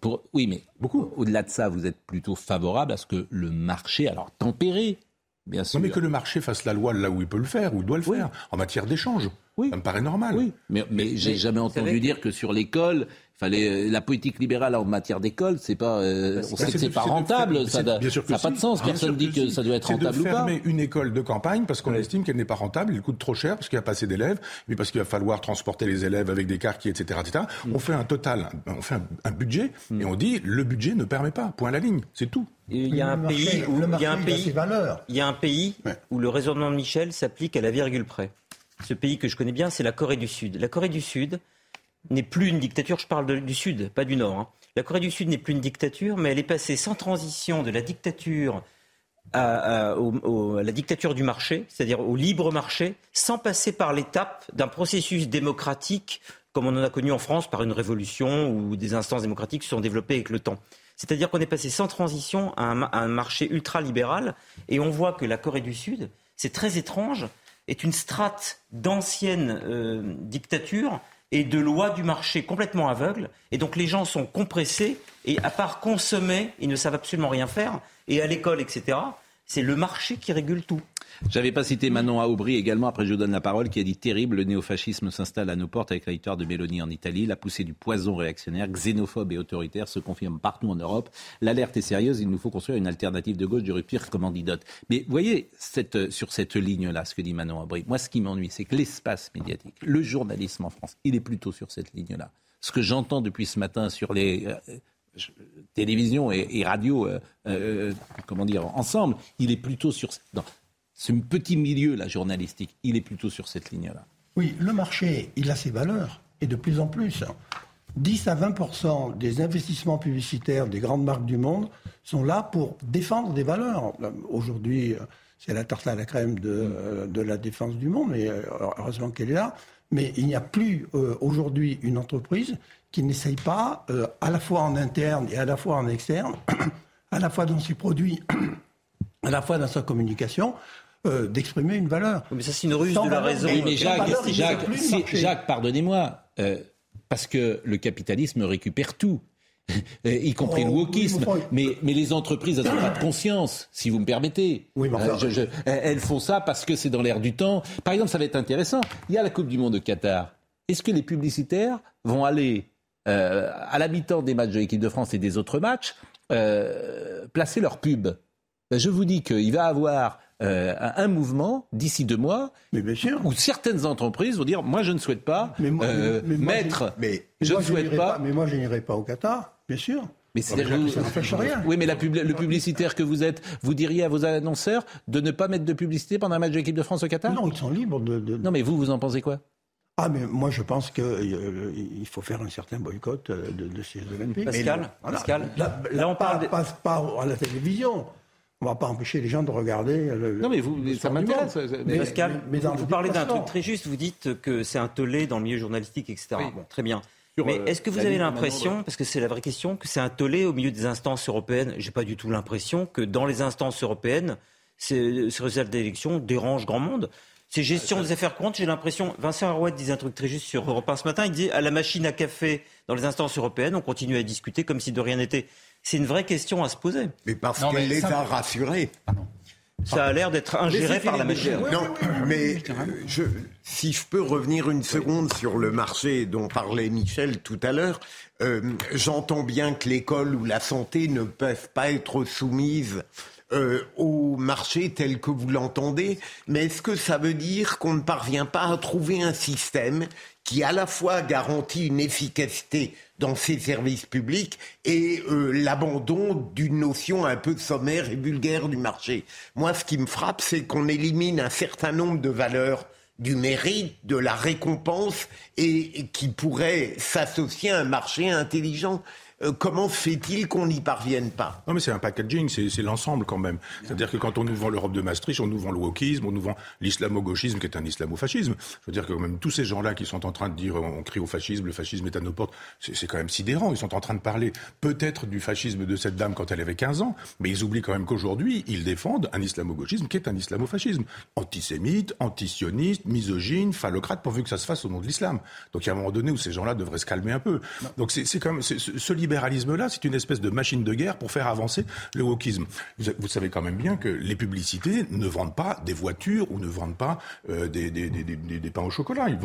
pour, oui, mais beaucoup. Au-delà de ça, vous êtes plutôt favorable à ce que le marché, alors tempéré, bien sûr. Non, mais que le marché fasse la loi là où il peut le faire, où il doit le faire, en matière d'échange. Oui. Ça me paraît normal. Oui, mais, mais j'ai jamais entendu dire que sur l'école, Fallait, euh, la politique libérale en matière d'école, c'est pas, euh, on sait que c'est pas rentable, ça n'a pas de sens. Personne dit que ça doit être rentable ou pas. une école de campagne parce qu'on estime qu'elle n'est pas rentable, elle coûte trop cher parce qu'il n'y a pas assez d'élèves, mais parce qu'il va falloir transporter les élèves avec des cartes, etc., etc. Mm. On fait un total, on fait un, budget mm. et on dit le budget ne permet pas. Point à la ligne, c'est tout. Il y a un pays où il y a un pays, il y a un pays où le raisonnement de Michel s'applique à la virgule près. Ce pays que je connais bien, c'est la Corée du Sud. La Corée du Sud, n'est plus une dictature, je parle du Sud, pas du Nord. Hein. La Corée du Sud n'est plus une dictature, mais elle est passée sans transition de la dictature à, la dictature du marché, c'est-à-dire au libre marché, sans passer par l'étape d'un processus démocratique comme on en a connu en France par une révolution où des instances démocratiques se sont développées avec le temps. C'est-à-dire qu'on est passé sans transition à un, marché ultra-libéral et on voit que la Corée du Sud, c'est très étrange, est une strate d'anciennes euh, dictatures et de lois du marché complètement aveugles. Et donc les gens sont compressés et à part consommer, ils ne savent absolument rien faire. Et à l'école, etc., c'est le marché qui régule tout. J'avais pas cité Manon Aubry également, après je vous donne la parole, qui a dit terrible, le néofascisme s'installe à nos portes avec la victoire de Mélanie en Italie, la poussée du poison réactionnaire, xénophobe et autoritaire se confirme partout en Europe. L'alerte est sérieuse, il nous faut construire une alternative de gauche du rupture comme antidote. Mais voyez, cette, sur cette ligne-là, ce que dit Manon Aubry, moi ce qui m'ennuie, c'est que l'espace médiatique, le journalisme en France, il est plutôt sur cette ligne-là. Ce que j'entends depuis ce matin sur les... Télévision et, radio, euh, euh, comment dire, ensemble, il est plutôt sur ce petit milieu là journalistique, il est plutôt sur cette ligne-là. Oui, le marché, il a ses valeurs, et de plus en plus. 10 à 20 des investissements publicitaires des grandes marques du monde sont là pour défendre des valeurs. Aujourd'hui, c'est la tarte à la crème de, de, la défense du monde, et euh, heureusement qu'elle est là. Mais il n'y a plus euh, aujourd'hui une entreprise qui n'essaye pas, euh, à la fois en interne et à la fois en externe, à la fois dans ses produits, à la fois dans sa communication, euh, d'exprimer une valeur. Mais ça, c'est une ruse de la raison. Oui, mais Jacques, Jacques, pardonnez-moi, euh, parce que le capitalisme récupère tout. Y compris le oh, wokisme. mais, mais, les entreprises, elles n'ont pas de conscience, si vous me permettez. Oui, euh, elles font ça parce que c'est dans l'air du temps. Par exemple, ça va être intéressant. Il y a la Coupe du Monde de Qatar. Est-ce que les publicitaires vont aller à la mi-temps des matchs de l'équipe de France et des autres matchs placer leur pub? Ben, Je vous dis qu'il va avoir euh, un mouvement d'ici deux mois mais bien sûr. où certaines entreprises vont dire moi je ne souhaite pas mais euh, mettre, mais, je ne souhaite pas. Mais moi je n'irai pas au Qatar, bien sûr. Mais c'est ça rien. Oui, mais la le publicitaire que vous êtes, vous diriez à vos annonceurs de ne pas mettre de publicité pendant un match de l'équipe de France au Qatar? Non, ils sont libres de, Non, mais vous, vous en pensez quoi? Ah, mais moi, je pense qu'il euh, faut faire un certain boycott de, ces Olympiques. Pascal, Pascal là, on parle. Passe pas à la télévision. On ne va pas empêcher les gens de regarder. Le, non, mais vous, ça m'intéresse. Mais, Pascal, vous parlez d'un truc très juste. Vous dites que c'est un tollé dans le milieu journalistique, etc. Bon, très bien. mais euh, est-ce que vous avez l'impression, parce que c'est la vraie question, que c'est un tollé au milieu des instances européennes? J'ai pas du tout l'impression que dans les instances européennes, ces, résultats d'élection dérangent grand monde. C'est gestion des affaires courantes. J'ai l'impression, Vincent Arouet disait un truc très juste sur Europe 1 ce matin. Il dit à la machine à café dans les instances européennes, on continue à discuter comme si de rien n'était. C'est une vraie question à se poser. Mais parce qu'elle les a rassurés. Ça a l'air d'être ingéré par la machine. Non, mais euh, je, si je peux revenir une seconde sur le marché dont parlait Michel tout à l'heure, euh, j'entends bien que l'école ou la santé ne peuvent pas être soumises euh, au marché tel que vous l'entendez, mais est-ce que ça veut dire qu'on ne parvient pas à trouver un système qui à la fois garantit une efficacité dans ces services publics et euh, l'abandon d'une notion un peu sommaire et vulgaire du marché. Moi, ce qui me frappe, c'est qu'on élimine un certain nombre de valeurs du mérite, de la récompense, et qui pourraient s'associer à un marché intelligent. Euh, comment fait-il qu'on n'y parvienne pas? Non, mais c'est un packaging, c'est l'ensemble quand même. C'est-à-dire que quand on nous vend l'Europe de Maastricht, on nous vend le wokisme, on nous vend l'islamo-gauchisme qui est un islamo-fascisme. Je veux dire que même tous ces gens-là qui sont en train de dire on crie au fascisme, le fascisme est à nos portes, c'est quand même sidérant. Ils sont en train de parler peut-être du fascisme de cette dame quand elle avait 15 ans, mais ils oublient quand même qu'aujourd'hui, ils défendent un islamo-gauchisme qui est un islamo-fascisme. Antisémite, antisioniste, misogyne, phallocrate, pourvu que ça se fasse au nom de l'islam. Donc il y a un moment donné où ces gens-là devraient se calmer un peu. Donc c'est quand même ce libéralisme-là, c'est une espèce de machine de guerre pour faire avancer le wokisme. Vous, savez quand même bien que les publicités ne vendent pas des voitures ou ne vendent pas euh, des, pains au chocolat. Elles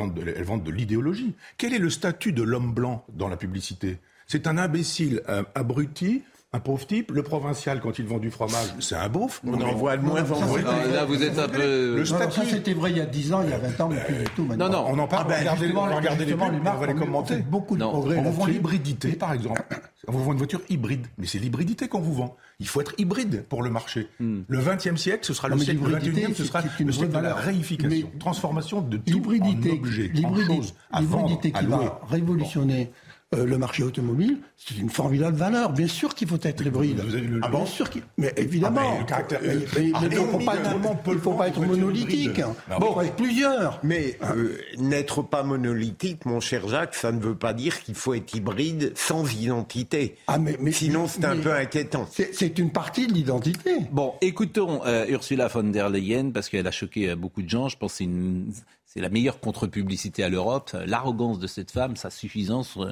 vendent de l'idéologie. Quel est le statut de l'homme blanc dans la publicité? C'est un imbécile, abruti, un pauvre type. Le provincial, quand il vend du fromage, c'est un beauf. On en voit de moins en moins. Là, vous êtes un peu. Le statut... ça, c'était vrai il y a 10 ans, il y a 20 ans, mais plus du tout maintenant. Non, non, on en parle. Ah ben, regardez, les on va les commenter. beaucoup de progrès. On vend l'hybridité, par exemple. On vous vend une voiture hybride, mais c'est l'hybridité qu'on vous vend. Il faut être hybride pour le marché. Hmm. Le 20e siècle, ce sera le siècle, le 21e, ce sera le siècle de la réification, transformation de tout en objet, L'hybridité qui va révolutionner euh, le marché automobile, c'est une formidable valeur. Bien sûr qu'il faut être hybride. ah, bien sûr qu'il... Mais évidemment. Ah, mais, il ne faut pas être monolithique. Bon, avec plusieurs. Mais euh, n'être pas monolithique, mon cher Jacques, ça ne veut pas dire qu'il faut être hybride sans identité. Ah, mais, Sinon, c'est un peu inquiétant. C'est une partie de l'identité. Bon, écoutons euh, Ursula von der Leyen, parce qu'elle a choqué beaucoup de gens. Je pense que c'est une c'est la meilleure contre-publicité à l'Europe. L'arrogance de cette femme, sa suffisance euh,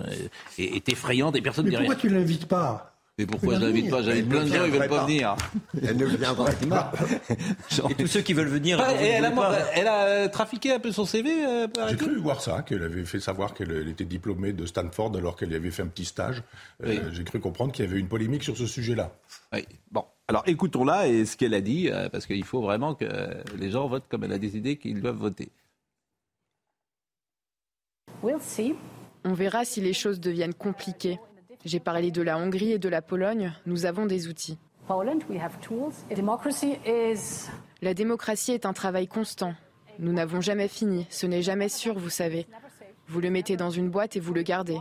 est, effrayante et personne ne Mais pourquoi tu ne l'invites pas mais pourquoi je l'invite pas J'invite plein de gens, ils veulent pas, venir. Elle ne viendra pas. Et tous ceux qui veulent venir. elle, a, trafiqué un peu son CV. Euh, J'ai cru voir ça, qu'elle avait fait savoir qu'elle était diplômée de Stanford alors qu'elle y avait fait un petit stage. Euh, j'ai cru comprendre qu'il y avait une polémique sur ce sujet-là. Oui. Bon. Alors écoutons-la et ce qu'elle a dit, parce qu'il faut vraiment que les gens votent comme elle a décidé qu'ils doivent voter. On verra si les choses deviennent compliquées. J'ai parlé de la Hongrie et de la Pologne. Nous avons des outils. La démocratie est un travail constant. Nous n'avons jamais fini. Ce n'est jamais sûr, vous savez. Vous le mettez dans une boîte et vous le gardez.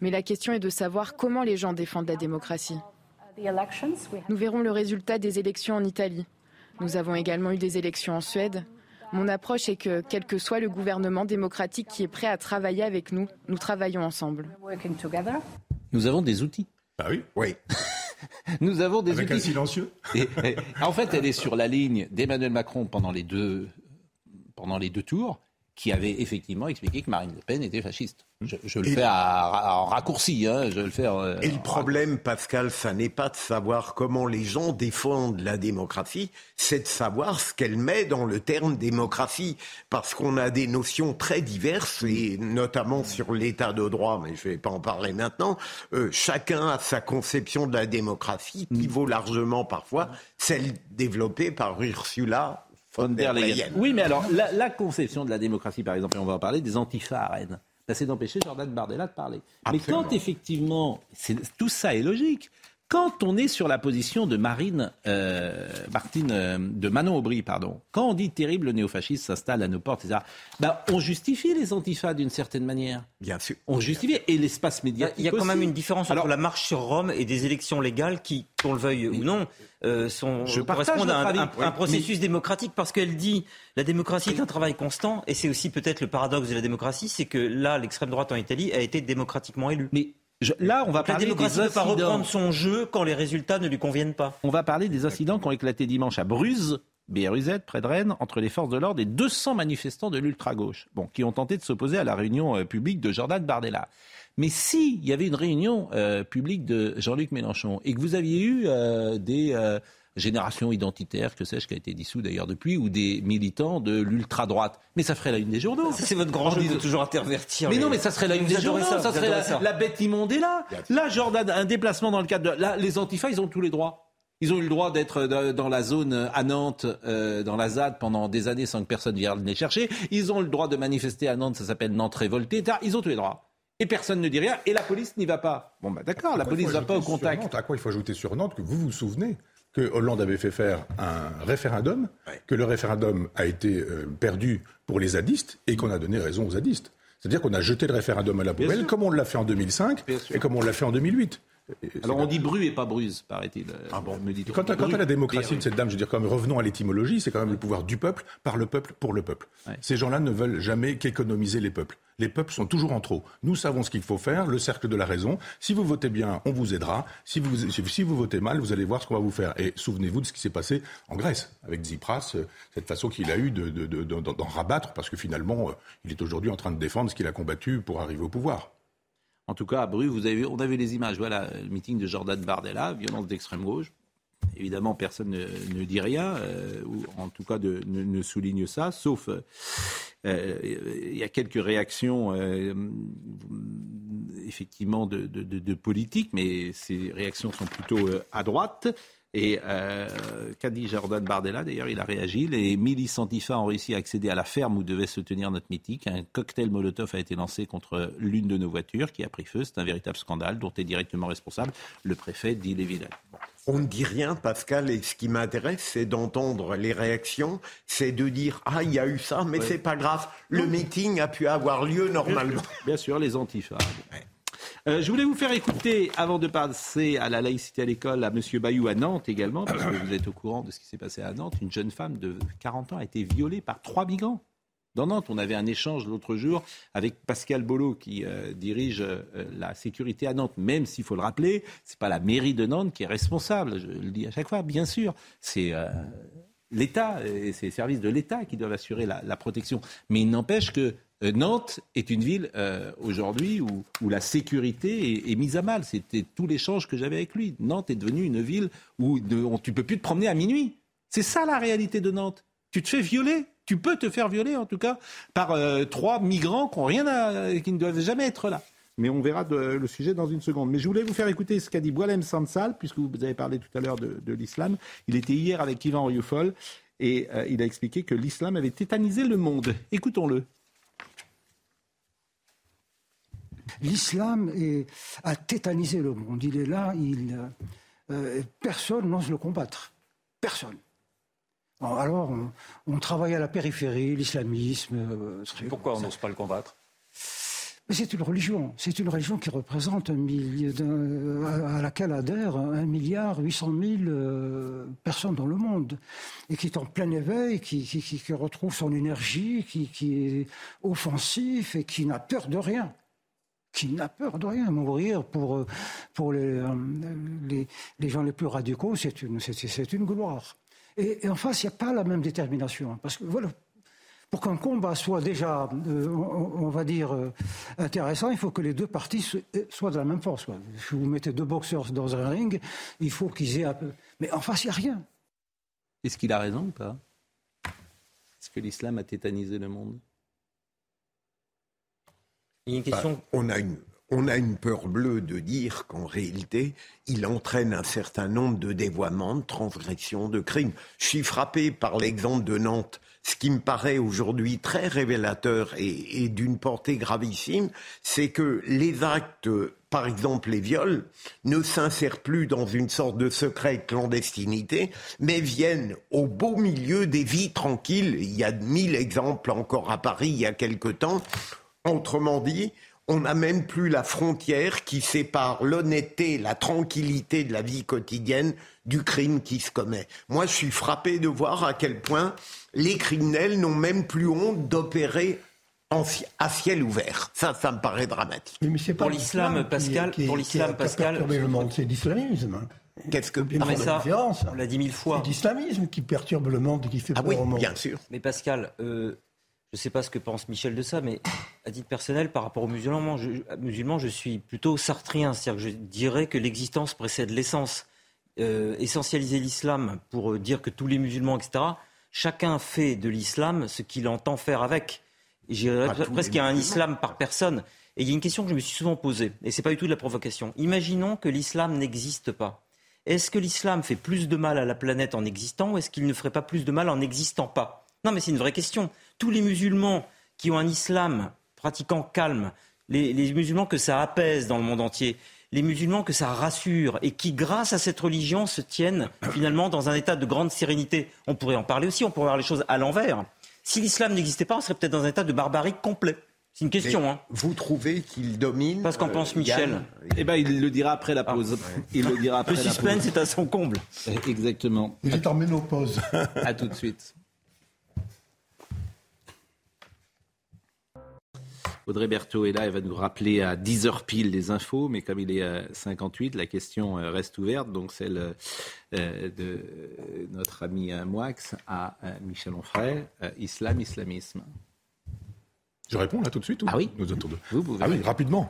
Mais la question est de savoir comment les gens défendent la démocratie. Nous verrons le résultat des élections en Italie. Nous avons également eu des élections en Suède. Mon approche est que, quel que soit le gouvernement démocratique qui est prêt à travailler avec nous, nous travaillons ensemble. Nous avons des outils. Ah oui Oui. nous avons des Avec outils. un silencieux. en fait, elle est sur la ligne d'Emmanuel Macron pendant les deux, pendant les deux tours qui avait effectivement expliqué que Marine Le Pen était fasciste. Je, le fais en raccourci, hein, je le fais. et le problème, Pascal, ça n'est pas de savoir comment les gens défendent la démocratie, c'est de savoir ce qu'elle met dans le terme démocratie, parce qu'on a des notions très diverses, et notamment sur l'état de droit, mais je ne vais pas en parler maintenant. Euh, chacun a sa conception de la démocratie qui mm. vaut largement parfois celle développée par Ursula oui, mais alors, la, conception de la démocratie, par exemple, et on va en parler, des antifas à Rennes, bah, c'est d'empêcher Jordan Bardella de parler. Mais quand effectivement, tout ça est logique, quand on est sur la position de Marine, euh, Martine, euh, de Manon Aubry, pardon, quand on dit terrible néofasciste s'installe à nos portes, etc., bah, on justifie les antifas d'une certaine manière. Bien sûr. On justifie, et l'espace médiatique Il y a quand même une différence entre la marche sur Rome et des élections légales qui, qu'on le veuille ou non, euh, sont, je correspondent à un, processus démocratique parce qu'elle dit la démocratie est un travail constant et c'est aussi peut-être le paradoxe de la démocratie, c'est que là, l'extrême droite en Italie a été démocratiquement élue. Mais là, on va parler des incidents. ne peut pas reprendre son jeu quand les résultats ne lui conviennent pas. On va parler des incidents qui ont éclaté dimanche à Bruz, BRUZ, près de Rennes, entre les forces de l'ordre et 200 manifestants de l'ultra-gauche, bon, qui ont tenté de s'opposer à la réunion euh, publique de Jordan Bardella. Mais s'il y avait une réunion euh, publique de Jean-Luc Mélenchon et que vous aviez eu euh, des générations identitaires, que sais-je, qui a été dissous d'ailleurs depuis, ou des militants de l'ultra-droite, mais ça ferait la une des journaux. C'est votre grand jeu de toujours intervertir. Mais non, mais ça serait la une des journaux, ça, serait la, bête immonde est là. Là, Jordan, un déplacement dans le cadre de... Là, les antifas, ils ont tous les droits. Ils ont eu le droit d'être dans la zone à Nantes, euh, dans la ZAD, pendant des années sans que personne vienne les chercher. Ils ont le droit de manifester à Nantes, ça s'appelle Nantes révoltée. Ils ont tous les droits. Et personne ne dit rien, et la police n'y va pas. Bon, bah d'accord, la police ne va pas au contact. à quoi il faut ajouter sur Nantes que vous vous souvenez? Que Hollande avait fait faire un référendum, que le référendum a été euh, perdu pour les zadistes et qu'on a donné raison aux zadistes. C'est-à-dire qu'on a jeté le référendum à la poubelle, comme on l'a fait en 2005 et comme on l'a fait en 2008. Alors on dit bru et pas bruse, paraît-il. Ah bon. me dit quant, à, la démocratie de cette dame, je veux dire, quand même, revenons à l'étymologie, c'est quand même le pouvoir du peuple, par le peuple, pour le peuple. Ces gens-là ne veulent jamais qu'économiser les peuples. Les peuples sont toujours en trop. Nous savons ce qu'il faut faire, le cercle de la raison. Si vous votez bien, on vous aidera. Si vous, si vous votez mal, vous allez voir ce qu'on va vous faire. Et souvenez-vous de ce qui s'est passé en Grèce, avec Tsipras, euh, cette façon qu'il a eu d'en de, de, rabattre, parce que finalement, euh, il est aujourd'hui en train de défendre ce qu'il a combattu pour arriver au pouvoir. En tout cas, à Bru, on a vu les images. Voilà, le meeting de Jordan Bardella, violence d'extrême gauche. Évidemment, personne ne, dit rien, euh, ou en tout cas ne, souligne ça, sauf euh, il y a quelques réactions euh, effectivement de, politique, mais ces réactions sont plutôt à droite. Et euh, qu'a dit Jordan Bardella D'ailleurs, il a réagi. Les milices antifa ont réussi à accéder à la ferme où devait se tenir notre mythique. Un cocktail Molotov a été lancé contre l'une de nos voitures qui a pris feu. C'est un véritable scandale dont est directement responsable le préfet d'Ille-et-Vilaine. On ne dit rien, Pascal, et ce qui m'intéresse, c'est d'entendre les réactions, c'est de dire Ah, il y a eu ça, mais c'est pas grave, le meeting a pu avoir lieu normalement. Bien sûr, les antifas. Euh, je voulais vous faire écouter, avant de passer à la laïcité à l'école, à M. Bayou à Nantes également, parce que vous êtes au courant de ce qui s'est passé à Nantes. Une jeune femme de 40 ans a été violée par trois migrants. Dans Nantes, on avait un échange l'autre jour avec Pascal Bolo qui euh, dirige euh, la sécurité à Nantes. Même s'il faut le rappeler, c'est pas la mairie de Nantes qui est responsable. Je le dis à chaque fois, bien sûr. C'est l'État et c'est les services de l'État qui doivent assurer la, la protection. Mais il n'empêche que Nantes est une ville euh, aujourd'hui où, la sécurité est, mise à mal. C'était tout l'échange que j'avais avec lui. Nantes est devenue une ville où tu tu peux plus te promener à minuit. C'est ça la réalité de Nantes. Tu te fais violer. Tu peux te faire violer en tout cas par euh, trois migrants qui, ont rien qui ne doivent jamais être là. Mais on verra le sujet dans une seconde. Mais je voulais vous faire écouter ce qu'a dit Boilem Sansal, puisque vous avez parlé tout à l'heure de, l'islam. Il était hier avec Ivan Rioufol et il a expliqué que l'islam avait tétanisé le monde. Écoutons-le. L'islam a tétanisé le monde. Il est là, il, euh, personne n'ose le combattre. Personne. Alors, on, travaille à la périphérie, l'islamisme. Euh, Pourquoi on n'ose pas le combattre? Mais c'est une religion. C'est une religion qui représente un à laquelle adhèrent un milliard huit cent mille euh, personnes dans le monde et qui est en plein éveil, qui, qui retrouve son énergie, qui, est offensif et qui n'a peur de rien qui n'a peur de rien. Mourir pour, euh, pour euh, les, les, gens les plus radicaux, c'est une, une gloire. Et, en face, il n'y a pas la même détermination. Parce que voilà, pour qu'un combat soit déjà, euh, on, va dire, intéressant, il faut que les deux parties soient de la même force. Si vous mettez deux boxeurs dans un ring, il faut qu'ils aient un peu. Mais en face, il n'y a rien. Est-ce qu'il a raison ou pas? Est-ce que l'islam a tétanisé le monde? Bah, on, a une, on a une peur bleue de dire qu'en réalité, il entraîne un certain nombre de dévoiements, de transgressions, de crimes. Je suis frappé par l'exemple de Nantes. Ce qui me paraît aujourd'hui très révélateur et, et d'une portée gravissime, c'est que les actes, par exemple les viols, ne s'insèrent plus dans une sorte de secret clandestinité, mais viennent au beau milieu des vies tranquilles. Il y a mille exemples encore à Paris il y a quelque temps Autrement dit, on n'a même plus la frontière qui sépare l'honnêteté, la tranquillité de la vie quotidienne du crime qui se commet. Moi, je suis frappé de voir à quel point les criminels n'ont même plus honte d'opérer à ciel ouvert. Ça, ça me paraît dramatique. Mais, c'est pour l'islam, Pascal, pour l'islam, Pascal, le monde, c'est l'islamisme. Qu'est-ce que mais ça, on l'a dit mille fois. C'est l'islamisme qui perturbe le monde, qui fait ah oui, bien sûr. Mais Pascal, euh, je ne sais pas ce que pense Michel de ça, mais à titre personnel, par rapport aux musulmans, je, musulmans, je suis plutôt sartrien. C'est-à-dire que je dirais que l'existence précède l'essence. Euh, essentialiser l'islam pour dire que tous les musulmans, etc., chacun fait de l'islam ce qu'il entend faire avec. J'irais presque qu'il y a un islam par personne. Et il y a une question que je me suis souvent posée, et ce n'est pas du tout de la provocation. Imaginons que l'islam n'existe pas. Est-ce que l'islam fait plus de mal à la planète en existant ou est-ce qu'il ne ferait pas plus de mal en n'existant pas? Non, mais c'est une vraie question. Tous les musulmans qui ont un islam pratiquant calme, les, les musulmans que ça apaise dans le monde entier, les musulmans que ça rassure et qui, grâce à cette religion, se tiennent finalement dans un état de grande sérénité. On pourrait en parler aussi, on pourrait voir les choses à l'envers. Si l'islam n'existait pas, on serait peut-être dans un état de barbarie complet. C'est une question. Hein. Vous trouvez qu'il domine Parce qu'en pense euh, Michel. Eh ben, il le dira après la pause. Il le dira après le suspense est à son comble. Exactement. Il est en ménopause. à tout de suite. Audrey Berthaud est là, elle va nous rappeler à 10h pile les infos, mais comme il est à 58, la question euh, reste ouverte, donc celle euh, de notre ami Moix à Michel Onfray, islam, islamisme. Je réponds là tout de suite Ah oui Nous Vous pouvez. Ah oui, rapidement.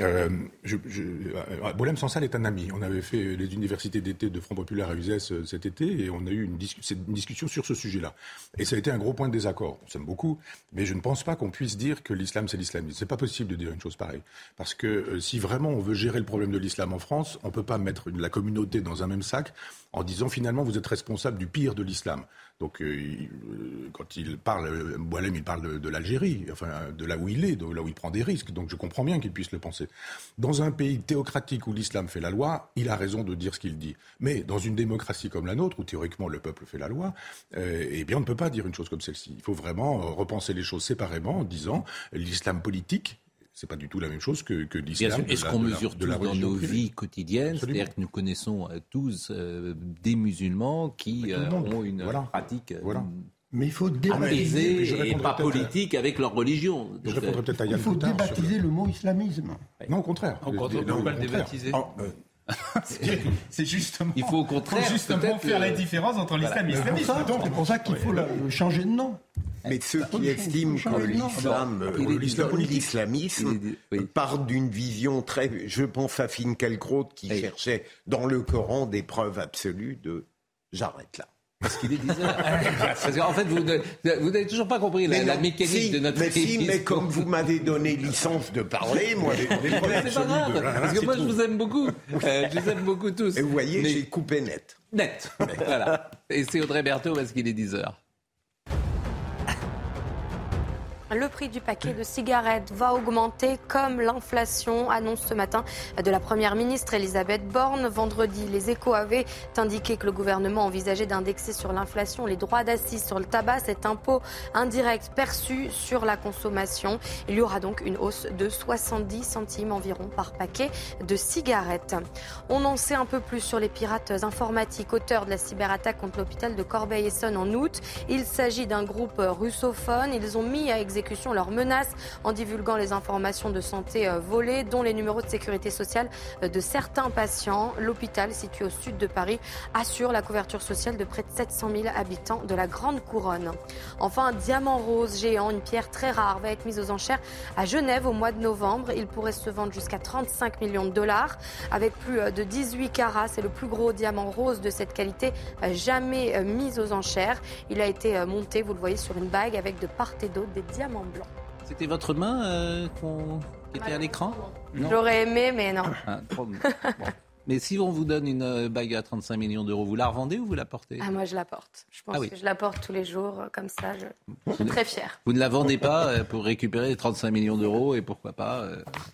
Euh, je, euh, Bolem Sansal est un ami. On avait fait les universités d'été de Front Populaire à Uzès euh, cet été et on a eu une discussion sur ce sujet-là. Et ça a été un gros point de désaccord. On s'aime beaucoup, mais je ne pense pas qu'on puisse dire que l'islam c'est l'islamisme. C'est pas possible de dire une chose pareille. Parce que si vraiment on veut gérer le problème de l'islam en France, on peut pas mettre la communauté dans un même sac en disant finalement vous êtes responsable du pire de l'islam. Donc, euh, euh, quand il parle, Boilem, il parle de, l'Algérie, enfin, de là où il est, de là où il prend des risques. Donc, je comprends bien qu'il puisse le penser. Dans un pays théocratique où l'islam fait la loi, il a raison de dire ce qu'il dit. Mais dans une démocratie comme la nôtre, où théoriquement le peuple fait la loi, euh, eh bien, on ne peut pas dire une chose comme celle-ci. Il faut vraiment repenser les choses séparément en disant l'islam politique c'est pas du tout la même chose que, que l'islam. Est-ce qu'on mesure de dans nos vies quotidiennes? C'est-à-dire que nous connaissons euh, tous euh, des musulmans qui euh, ont une pratique. Voilà. Mais il faut débaptiser et pas politique avec leur religion. Donc, il faut débaptiser le mot islamisme. Non, au contraire. On ne peut pas le débaptiser. c'est justement. Il faut au contraire. justement faire la différence entre l'islam et l'islamisme. C'est pour ça qu'il faut changer de nom. Mais ceux qui estiment que l'islam, euh, l'islamisme, part d'une vision très. Je pense à Finkielkraut qui cherchait dans le Coran des preuves absolues de. J'arrête là. Parce qu'il est 10 heures. Parce qu'en fait, vous, vous n'avez toujours pas compris la, mécanique de notre mais si, mais comme vous m'avez donné licence de parler, moi, c'est pas grave. parce que moi, je vous aime beaucoup. Euh, je vous aime beaucoup tous. Et vous voyez, j'ai coupé net. Net. voilà. Et c'est Audrey Berthaud parce qu'il est 10 heures. Le prix du paquet de cigarettes va augmenter comme l'inflation, annonce ce matin de la Première ministre Elisabeth Borne. Vendredi, les échos avaient indiqué que le gouvernement envisageait d'indexer sur l'inflation les droits d'assises sur le tabac, cet impôt indirect perçu sur la consommation. Il y aura donc une hausse de 70 centimes environ par paquet de cigarettes. On en sait un peu plus sur les pirates informatiques auteurs de la cyberattaque contre l'hôpital de Corbeil-Essonne en août. Il s'agit d'un groupe russophone. Ils ont mis à exécution leurs menaces en divulguant les informations de santé euh, volées, dont les numéros de sécurité sociale euh, de certains patients. L'hôpital, situé au sud de Paris, assure la couverture sociale de près de 700 000 habitants de la Grande Couronne. Enfin, un diamant rose géant, une pierre très rare, va être mise aux enchères à Genève au mois de novembre. Il pourrait se vendre jusqu'à 35 millions de dollars. Avec plus euh, de 18 carats, c'est le plus gros diamant rose de cette qualité jamais mis aux enchères. Il a été monté, vous le voyez, sur une bague avec de part et d'autre des diamants blanc. C'était votre main euh, qui était à l'écran? J'aurais aimé, mais non. Ah, mais si on vous donne une euh, bague à 35 millions d'euros, vous la revendez ou vous la portez? Ah, Moi, je la porte. Je pense ah que je la porte tous les jours, euh, comme ça. Je, suis très fière. Vous ne la vendez pas pour récupérer les 35 millions d'euros et pourquoi pas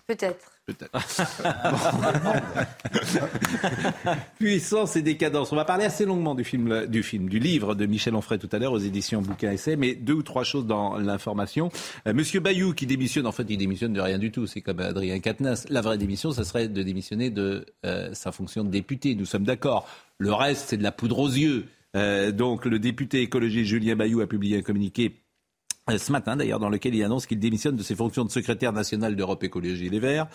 Peut-être. Puissance et décadence. On va parler assez longuement du film, du film, du livre de Michel Onfray tout à l'heure aux éditions Bouquin Essai, mais deux ou trois choses dans l'information. Euh, Monsieur Bayou qui démissionne, en fait, il démissionne de rien du tout. C'est comme Adrien Quatennens. La vraie démission, ça serait de démissionner de euh, sa fonction de député. Nous sommes d'accord. Le reste, c'est de la poudre aux yeux. Euh, donc, le député écologiste Julien Bayou a publié un communiqué ce matin d'ailleurs, dans lequel il annonce qu'il démissionne de ses fonctions de secrétaire national d'Europe Écologie Les Verts.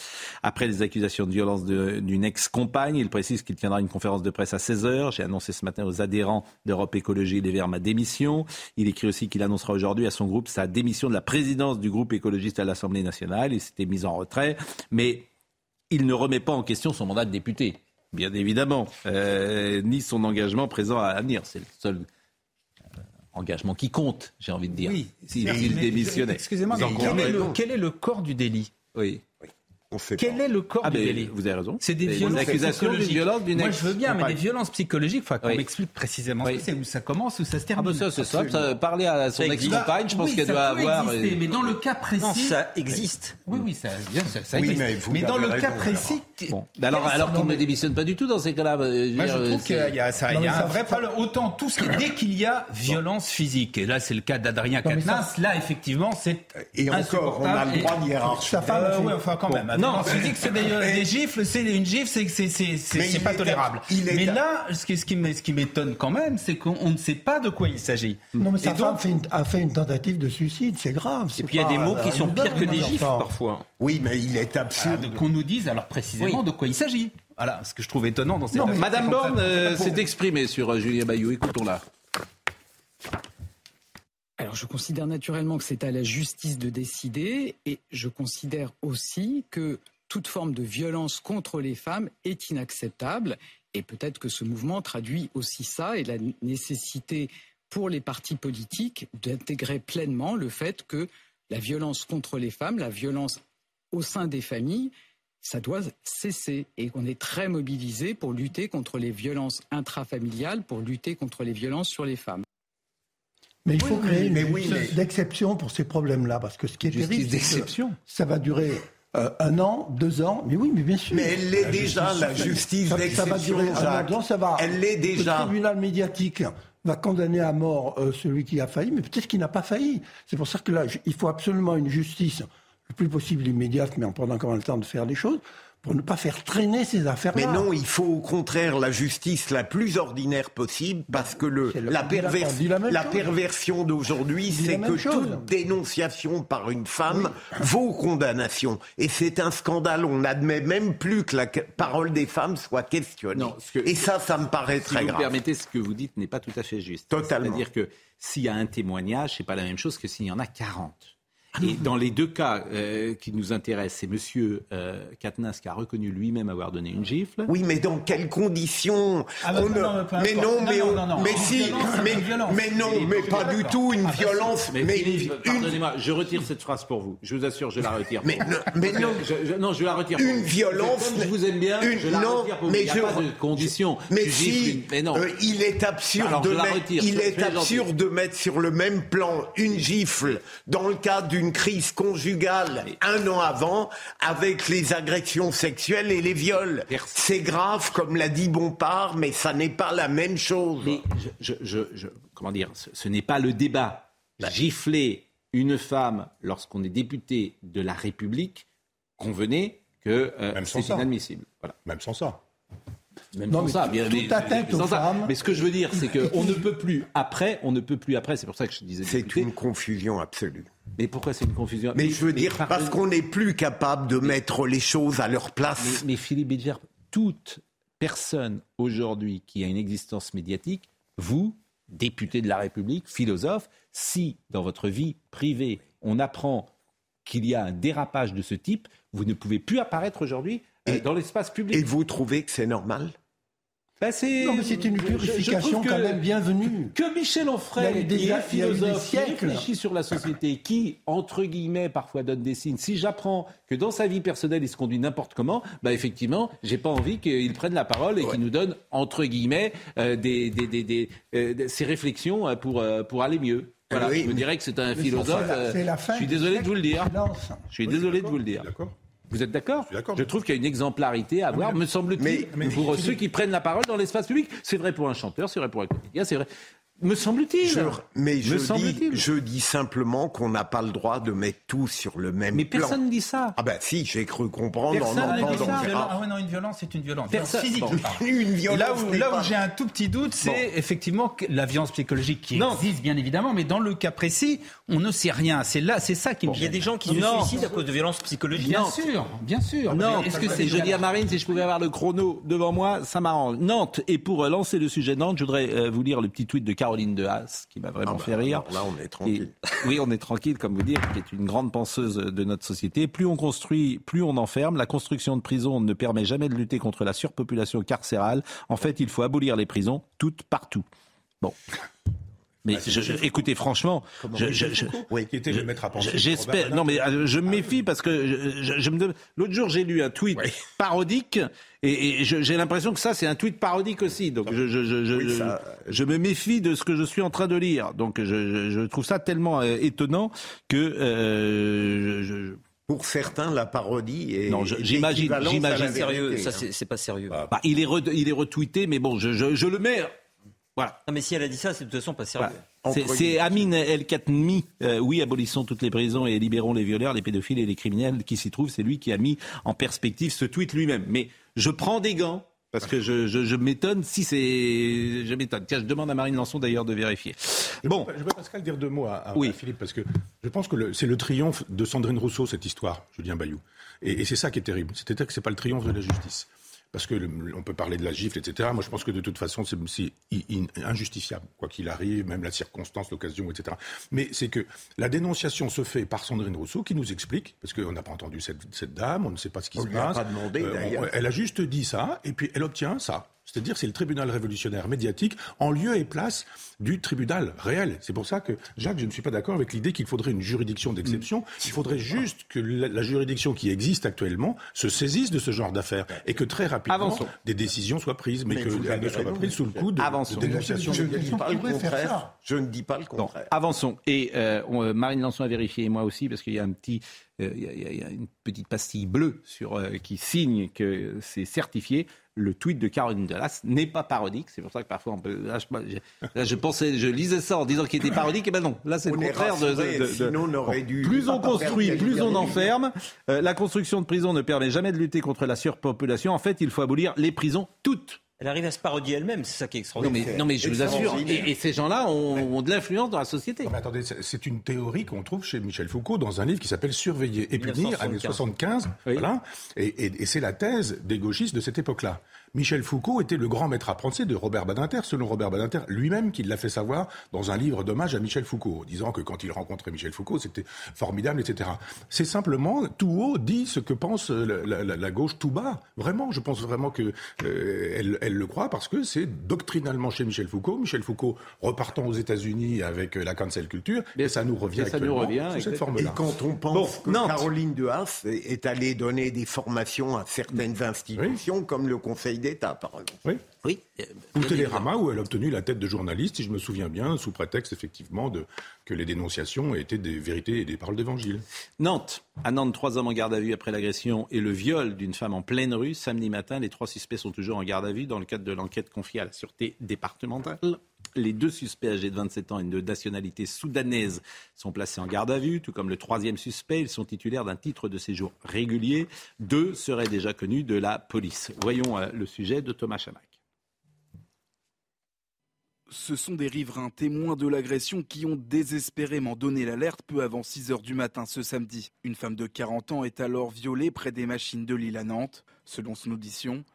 Après les accusations de violence d'une ex-compagne, il précise qu'il tiendra une conférence de presse à 16h. J'ai annoncé ce matin aux adhérents d'Europe Écologie Les Verts ma démission. Il écrit aussi qu'il annoncera aujourd'hui à son groupe sa démission de la présidence du groupe écologiste à l'Assemblée nationale. Il s'était mis en retrait, mais il ne remet pas en question son mandat de député bien évidemment, euh, ni son engagement présent à venir. C'est le seul engagement qui compte, j'ai envie de dire, oui, s'il démissionnait. Excusez-moi, quel, est le corps du délit? Oui. Quel est le corps ah, du délit Vous avez raison. C'est des violences psychologiques. Moi, je veux bien, mais des violences psychologiques, il faut qu'on m'explique précisément ce c'est, où ça commence, où ça se termine. Ah, bah ça, c'est ça. Parler à son ex-compagne, je pense qu'elle doit avoir. Exister, mais dans le cas précis. Non, ça existe. Oui, oui, ça, ça existe. mais, dans le cas précis. Bon. Alors, alors qu'il ne démissionne pas du tout dans ces cas-là. Moi, je trouve qu'il y a, ça, il y a un vrai Autant tout ce qui, dès qu'il y a violence physique, et là, c'est le cas d'Adrien Quatennens, là, effectivement, c'est. Et encore, on a le droit d'y hiérarchiser. Oui, enfin, quand même. Non, physique, c'est des, gifles, c'est une gifle, c'est c'est pas tolérable. mais là, ce qui, ce qui m'étonne quand même, c'est qu'on ne sait pas de quoi il s'agit. Non, mais sa femme a fait une tentative de suicide, c'est grave. Et puis il y a des mots qui sont pires que des gifles parfois. Oui, mais il est absurde. Ah, qu'on nous dise alors précisément de quoi il s'agit. Voilà, ce que je trouve étonnant dans ces non, Madame Borne euh, s'est exprimée sur euh, Julien Bayou. Écoutons-la. Je considère naturellement que c'est à la justice de décider et je considère aussi que toute forme de violence contre les femmes est inacceptable et peut-être que ce mouvement traduit aussi ça et la nécessité pour les partis politiques d'intégrer pleinement le fait que la violence contre les femmes, la violence au sein des familles, ça doit cesser et qu'on est très mobilisé pour lutter contre les violences intrafamiliales, pour lutter contre les violences sur les femmes. Mais il faut créer une oui, d'exception pour ces problèmes-là, parce que ce qui est terrible, d'exception. ça va durer euh, un an, deux ans, mais oui, mais bien sûr. Mais elle l'est déjà, la justice d'exception. Ça va durer un an, ça va. Elle l'est déjà. Le tribunal médiatique va condamner à mort euh, celui qui a failli, mais peut-être qu'il n'a pas failli. C'est pour ça que là, il faut absolument une justice le plus possible immédiate, mais en prenant quand même le temps de faire des choses pour ne pas faire traîner ces affaires-là. Mais non, il faut au contraire la justice la plus ordinaire possible parce que le, la, la, perversion d'aujourd'hui, c'est que toute dénonciation par une femme vaut condamnation. Et c'est un scandale. On n'admet même plus que la parole des femmes soit questionnée. Et ça, ça me paraît très grave. Si vous permettez, ce que vous dites n'est pas tout à fait juste. Totalement. C'est-à-dire que s'il y a un témoignage, c'est pas la même chose que s'il y en a 40. Et dans les deux cas euh, qui nous intéressent, c'est Monsieur euh, Katnas qui a reconnu lui-même avoir donné une gifle. Oui, mais dans quelles conditions ah bah, Mais non, mais mais si, mais, mais non, mais pas du tout une violence. Mais, pardonnez-moi, je retire cette phrase pour vous. Je vous assure, je la retire. Mais, mais non, je, non, je la retire. Une violence. Comme je vous aime bien, une, je la non, retire pour mais vous. Il n'y a pas de condition. Mais si, mais non. Euh, il est absurde de mettre, il est absurde de mettre sur le même plan une gifle dans le cas d'une une crise conjugale un an avant avec les agressions sexuelles et les viols. C'est grave, comme l'a dit Bompard, mais ça n'est pas la même chose. Mais je, comment dire, ce, n'est pas le débat. Bah. Gifler une femme lorsqu'on est député de la République, convenez que euh, c'est inadmissible. Voilà. Même sans ça. Même non, ça, bien, mais, aux femmes. mais ce que je veux dire, c'est qu'on ne peut plus après, on ne peut plus après. C'est pour ça que je disais. C'est une confusion absolue. Mais pourquoi c'est une confusion Mais, je veux dire, parce qu'on n'est plus capable de mettre les choses à leur place. Mais, Philippe Bédier, toute personne aujourd'hui qui a une existence médiatique, vous, député de la République, philosophe, si dans votre vie privée, on apprend qu'il y a un dérapage de ce type, vous ne pouvez plus apparaître aujourd'hui dans l'espace public. Et vous trouvez que c'est normal? Bah, mais c'est une purification quand même bienvenue. Que Michel Onfray, qui est philosophe, qui réfléchit sur la société, qui, entre guillemets, parfois donne des signes. Si j'apprends que dans sa vie personnelle, il se conduit n'importe comment, bah effectivement, j'ai pas envie qu'il prenne la parole et qu'il nous donne, entre guillemets, euh, des, des, des, euh, ses réflexions euh, pour, pour aller mieux. Voilà, je me dirais que c'est un philosophe. je suis désolé de vous le dire. Je suis désolé de vous le dire. D'accord. Vous êtes d'accord Je trouve qu'il y a une exemplarité à avoir, me semble-t-il, pour ceux qui prennent la parole dans l'espace public. C'est vrai pour un chanteur, c'est vrai pour un comédien, c'est vrai. Me semble-t-il. Mais je, dis, je dis simplement qu'on n'a pas le droit de mettre tout sur le même mais plan. Mais personne ne dit ça. Ah ben si, j'ai cru comprendre personne en entendant. Ah ouais, non, une violence, c'est une violence. Personne... physique. une violence. Là où, là où j'ai un tout petit doute, c'est effectivement la violence psychologique qui non. existe, bien évidemment, mais dans le cas précis, on ne sait rien. C'est là, c'est ça qui me. Il y a des gens qui se suicident à cause de violences psychologiques. Bien sûr, bien sûr. Non, est-ce que c'est je dis à Marine, si je pouvais avoir le chrono devant moi, ça m'arrange. Nantes. Et pour lancer le sujet de Nantes, je voudrais euh, vous lire le petit tweet de Caroline de Haas qui m'a vraiment ah fait bah, rire. là, on est tranquille. oui, on est tranquille, comme vous dites, qui est une grande penseuse de notre société. Plus on construit, plus on enferme. La construction de prisons ne permet jamais de lutter contre la surpopulation carcérale. En fait, il faut abolir les prisons, toutes, partout. Bon. Mais je, écoutez, franchement, je, je, oui. qui était le maître à penser. J'espère. Non, mais euh, je me méfie parce que je, me l'autre jour j'ai lu un tweet parodique et, j'ai l'impression que ça c'est un tweet parodique aussi. Donc je, je, me méfie de ce que je suis en train de lire. Donc je, trouve ça tellement euh, étonnant que euh, pour certains, la parodie est. Non, j'imagine, j'imagine sérieux. Ça, c'est pas sérieux. Bah, il est, il est retweeté, mais bon, je, le mets voilà. Non, mais si elle a dit ça, c'est de toute façon pas sérieux. C'est Amin El Khatmi, euh, oui, abolissons toutes les prisons et libérons les violeurs, les pédophiles et les criminels qui s'y trouvent. C'est lui qui a mis en perspective ce tweet lui-même. Mais je prends des gants parce que je, je, m'étonne si c'est. Je m'étonne. Tiens, je demande à Marine Lançon d'ailleurs de vérifier. Je bon. Je peux, Pascal, dire deux mots à, oui. Philippe, parce que je pense que c'est le triomphe de Sandrine Rousseau, cette histoire, Julien Bayou. Et, et c'est ça qui est terrible. C'est-à-dire que ce n'est pas le triomphe de la justice parce que on peut parler de la gifle, etc. Moi, je pense que de toute façon, c'est injustifiable, quoi qu'il arrive, même la circonstance, l'occasion, etc. Mais c'est que la dénonciation se fait par Sandrine Rousseau, qui nous explique, parce qu'on n'a pas entendu cette, dame, on ne sait pas ce qui se passe. Pas demandé, euh, elle a juste dit ça, et puis elle obtient ça. C'est-à-dire c'est le tribunal révolutionnaire médiatique en lieu et place du tribunal réel. C'est pour ça que, Jacques, je ne suis pas d'accord avec l'idée qu'il faudrait une juridiction d'exception. Il faudrait juste que la, juridiction qui existe actuellement se saisisse de ce genre d'affaires et que très rapidement des décisions soient prises, mais, qu'elles ne soient pas prises sous le coup de, de dénonciation. Je, ne dis pas le contraire. Je ne dis pas le contraire. avançons. Et euh, euh, Marine Lançon a vérifié, et moi aussi, parce qu'il y a un petit euh, il y, a une petite pastille bleue sur, qui signe que c'est certifié le tweet de Caroline Delas n'est pas parodique. C'est pour ça que parfois on peut. Là, je, pensais, je lisais ça en disant qu'il était parodique, et ben non. Là, c'est le contraire de. on aurait dû plus on construit, plus on enferme. Euh, la construction de prisons ne permet jamais de lutter contre la surpopulation. En fait, il faut abolir les prisons toutes. Elle arrive à se parodier elle-même, c'est ça qui est extraordinaire. Non mais, je vous assure, et, ces gens-là ont, de l'influence dans la société. mais attendez, c'est une théorie qu'on trouve chez Michel Foucault dans un livre qui s'appelle Surveiller et punir, années 75. Voilà, et c'est la thèse des gauchistes de cette époque-là. Michel Foucault était le grand maître apprenti de Robert Badinter, selon Robert Badinter lui-même qui l'a fait savoir dans un livre d'hommage à Michel Foucault, disant que quand il rencontrait Michel Foucault, c'était formidable, etc. C'est simplement tout haut dit ce que pense la, gauche tout bas. Vraiment, je pense vraiment que euh, elle, le croit parce que c'est doctrinalement chez Michel Foucault. Michel Foucault repartant aux États-Unis avec la cancel culture, et ça nous revient ça nous revient sous cette forme-là. Et quand on pense que Caroline de Haas est allée donner des formations à certaines institutions comme le Conseil d'État, par exemple. Oui. Oui. Ou Télérama, où elle a obtenu la tête de journaliste, si je me souviens bien, sous prétexte effectivement de, que les dénonciations étaient des vérités et des paroles d'évangile. Nantes. À Nantes, trois hommes en garde à vue après l'agression et le viol d'une femme en pleine rue. Samedi matin, les trois suspects sont toujours en garde à vue dans le cadre de l'enquête confiée à la Sûreté départementale. Les deux suspects âgés de 27 ans et de nationalité soudanaise sont placés en garde à vue, tout comme le troisième suspect. Ils sont titulaires d'un titre de séjour régulier. Deux seraient déjà connus de la police. Voyons euh, le sujet de Thomas Chamac. Ce sont des riverains témoins de l'agression qui ont désespérément donné l'alerte peu avant 6 heures du matin ce samedi. Une femme de 40 ans est alors violée près des machines de l'île à Nantes. Selon son audition,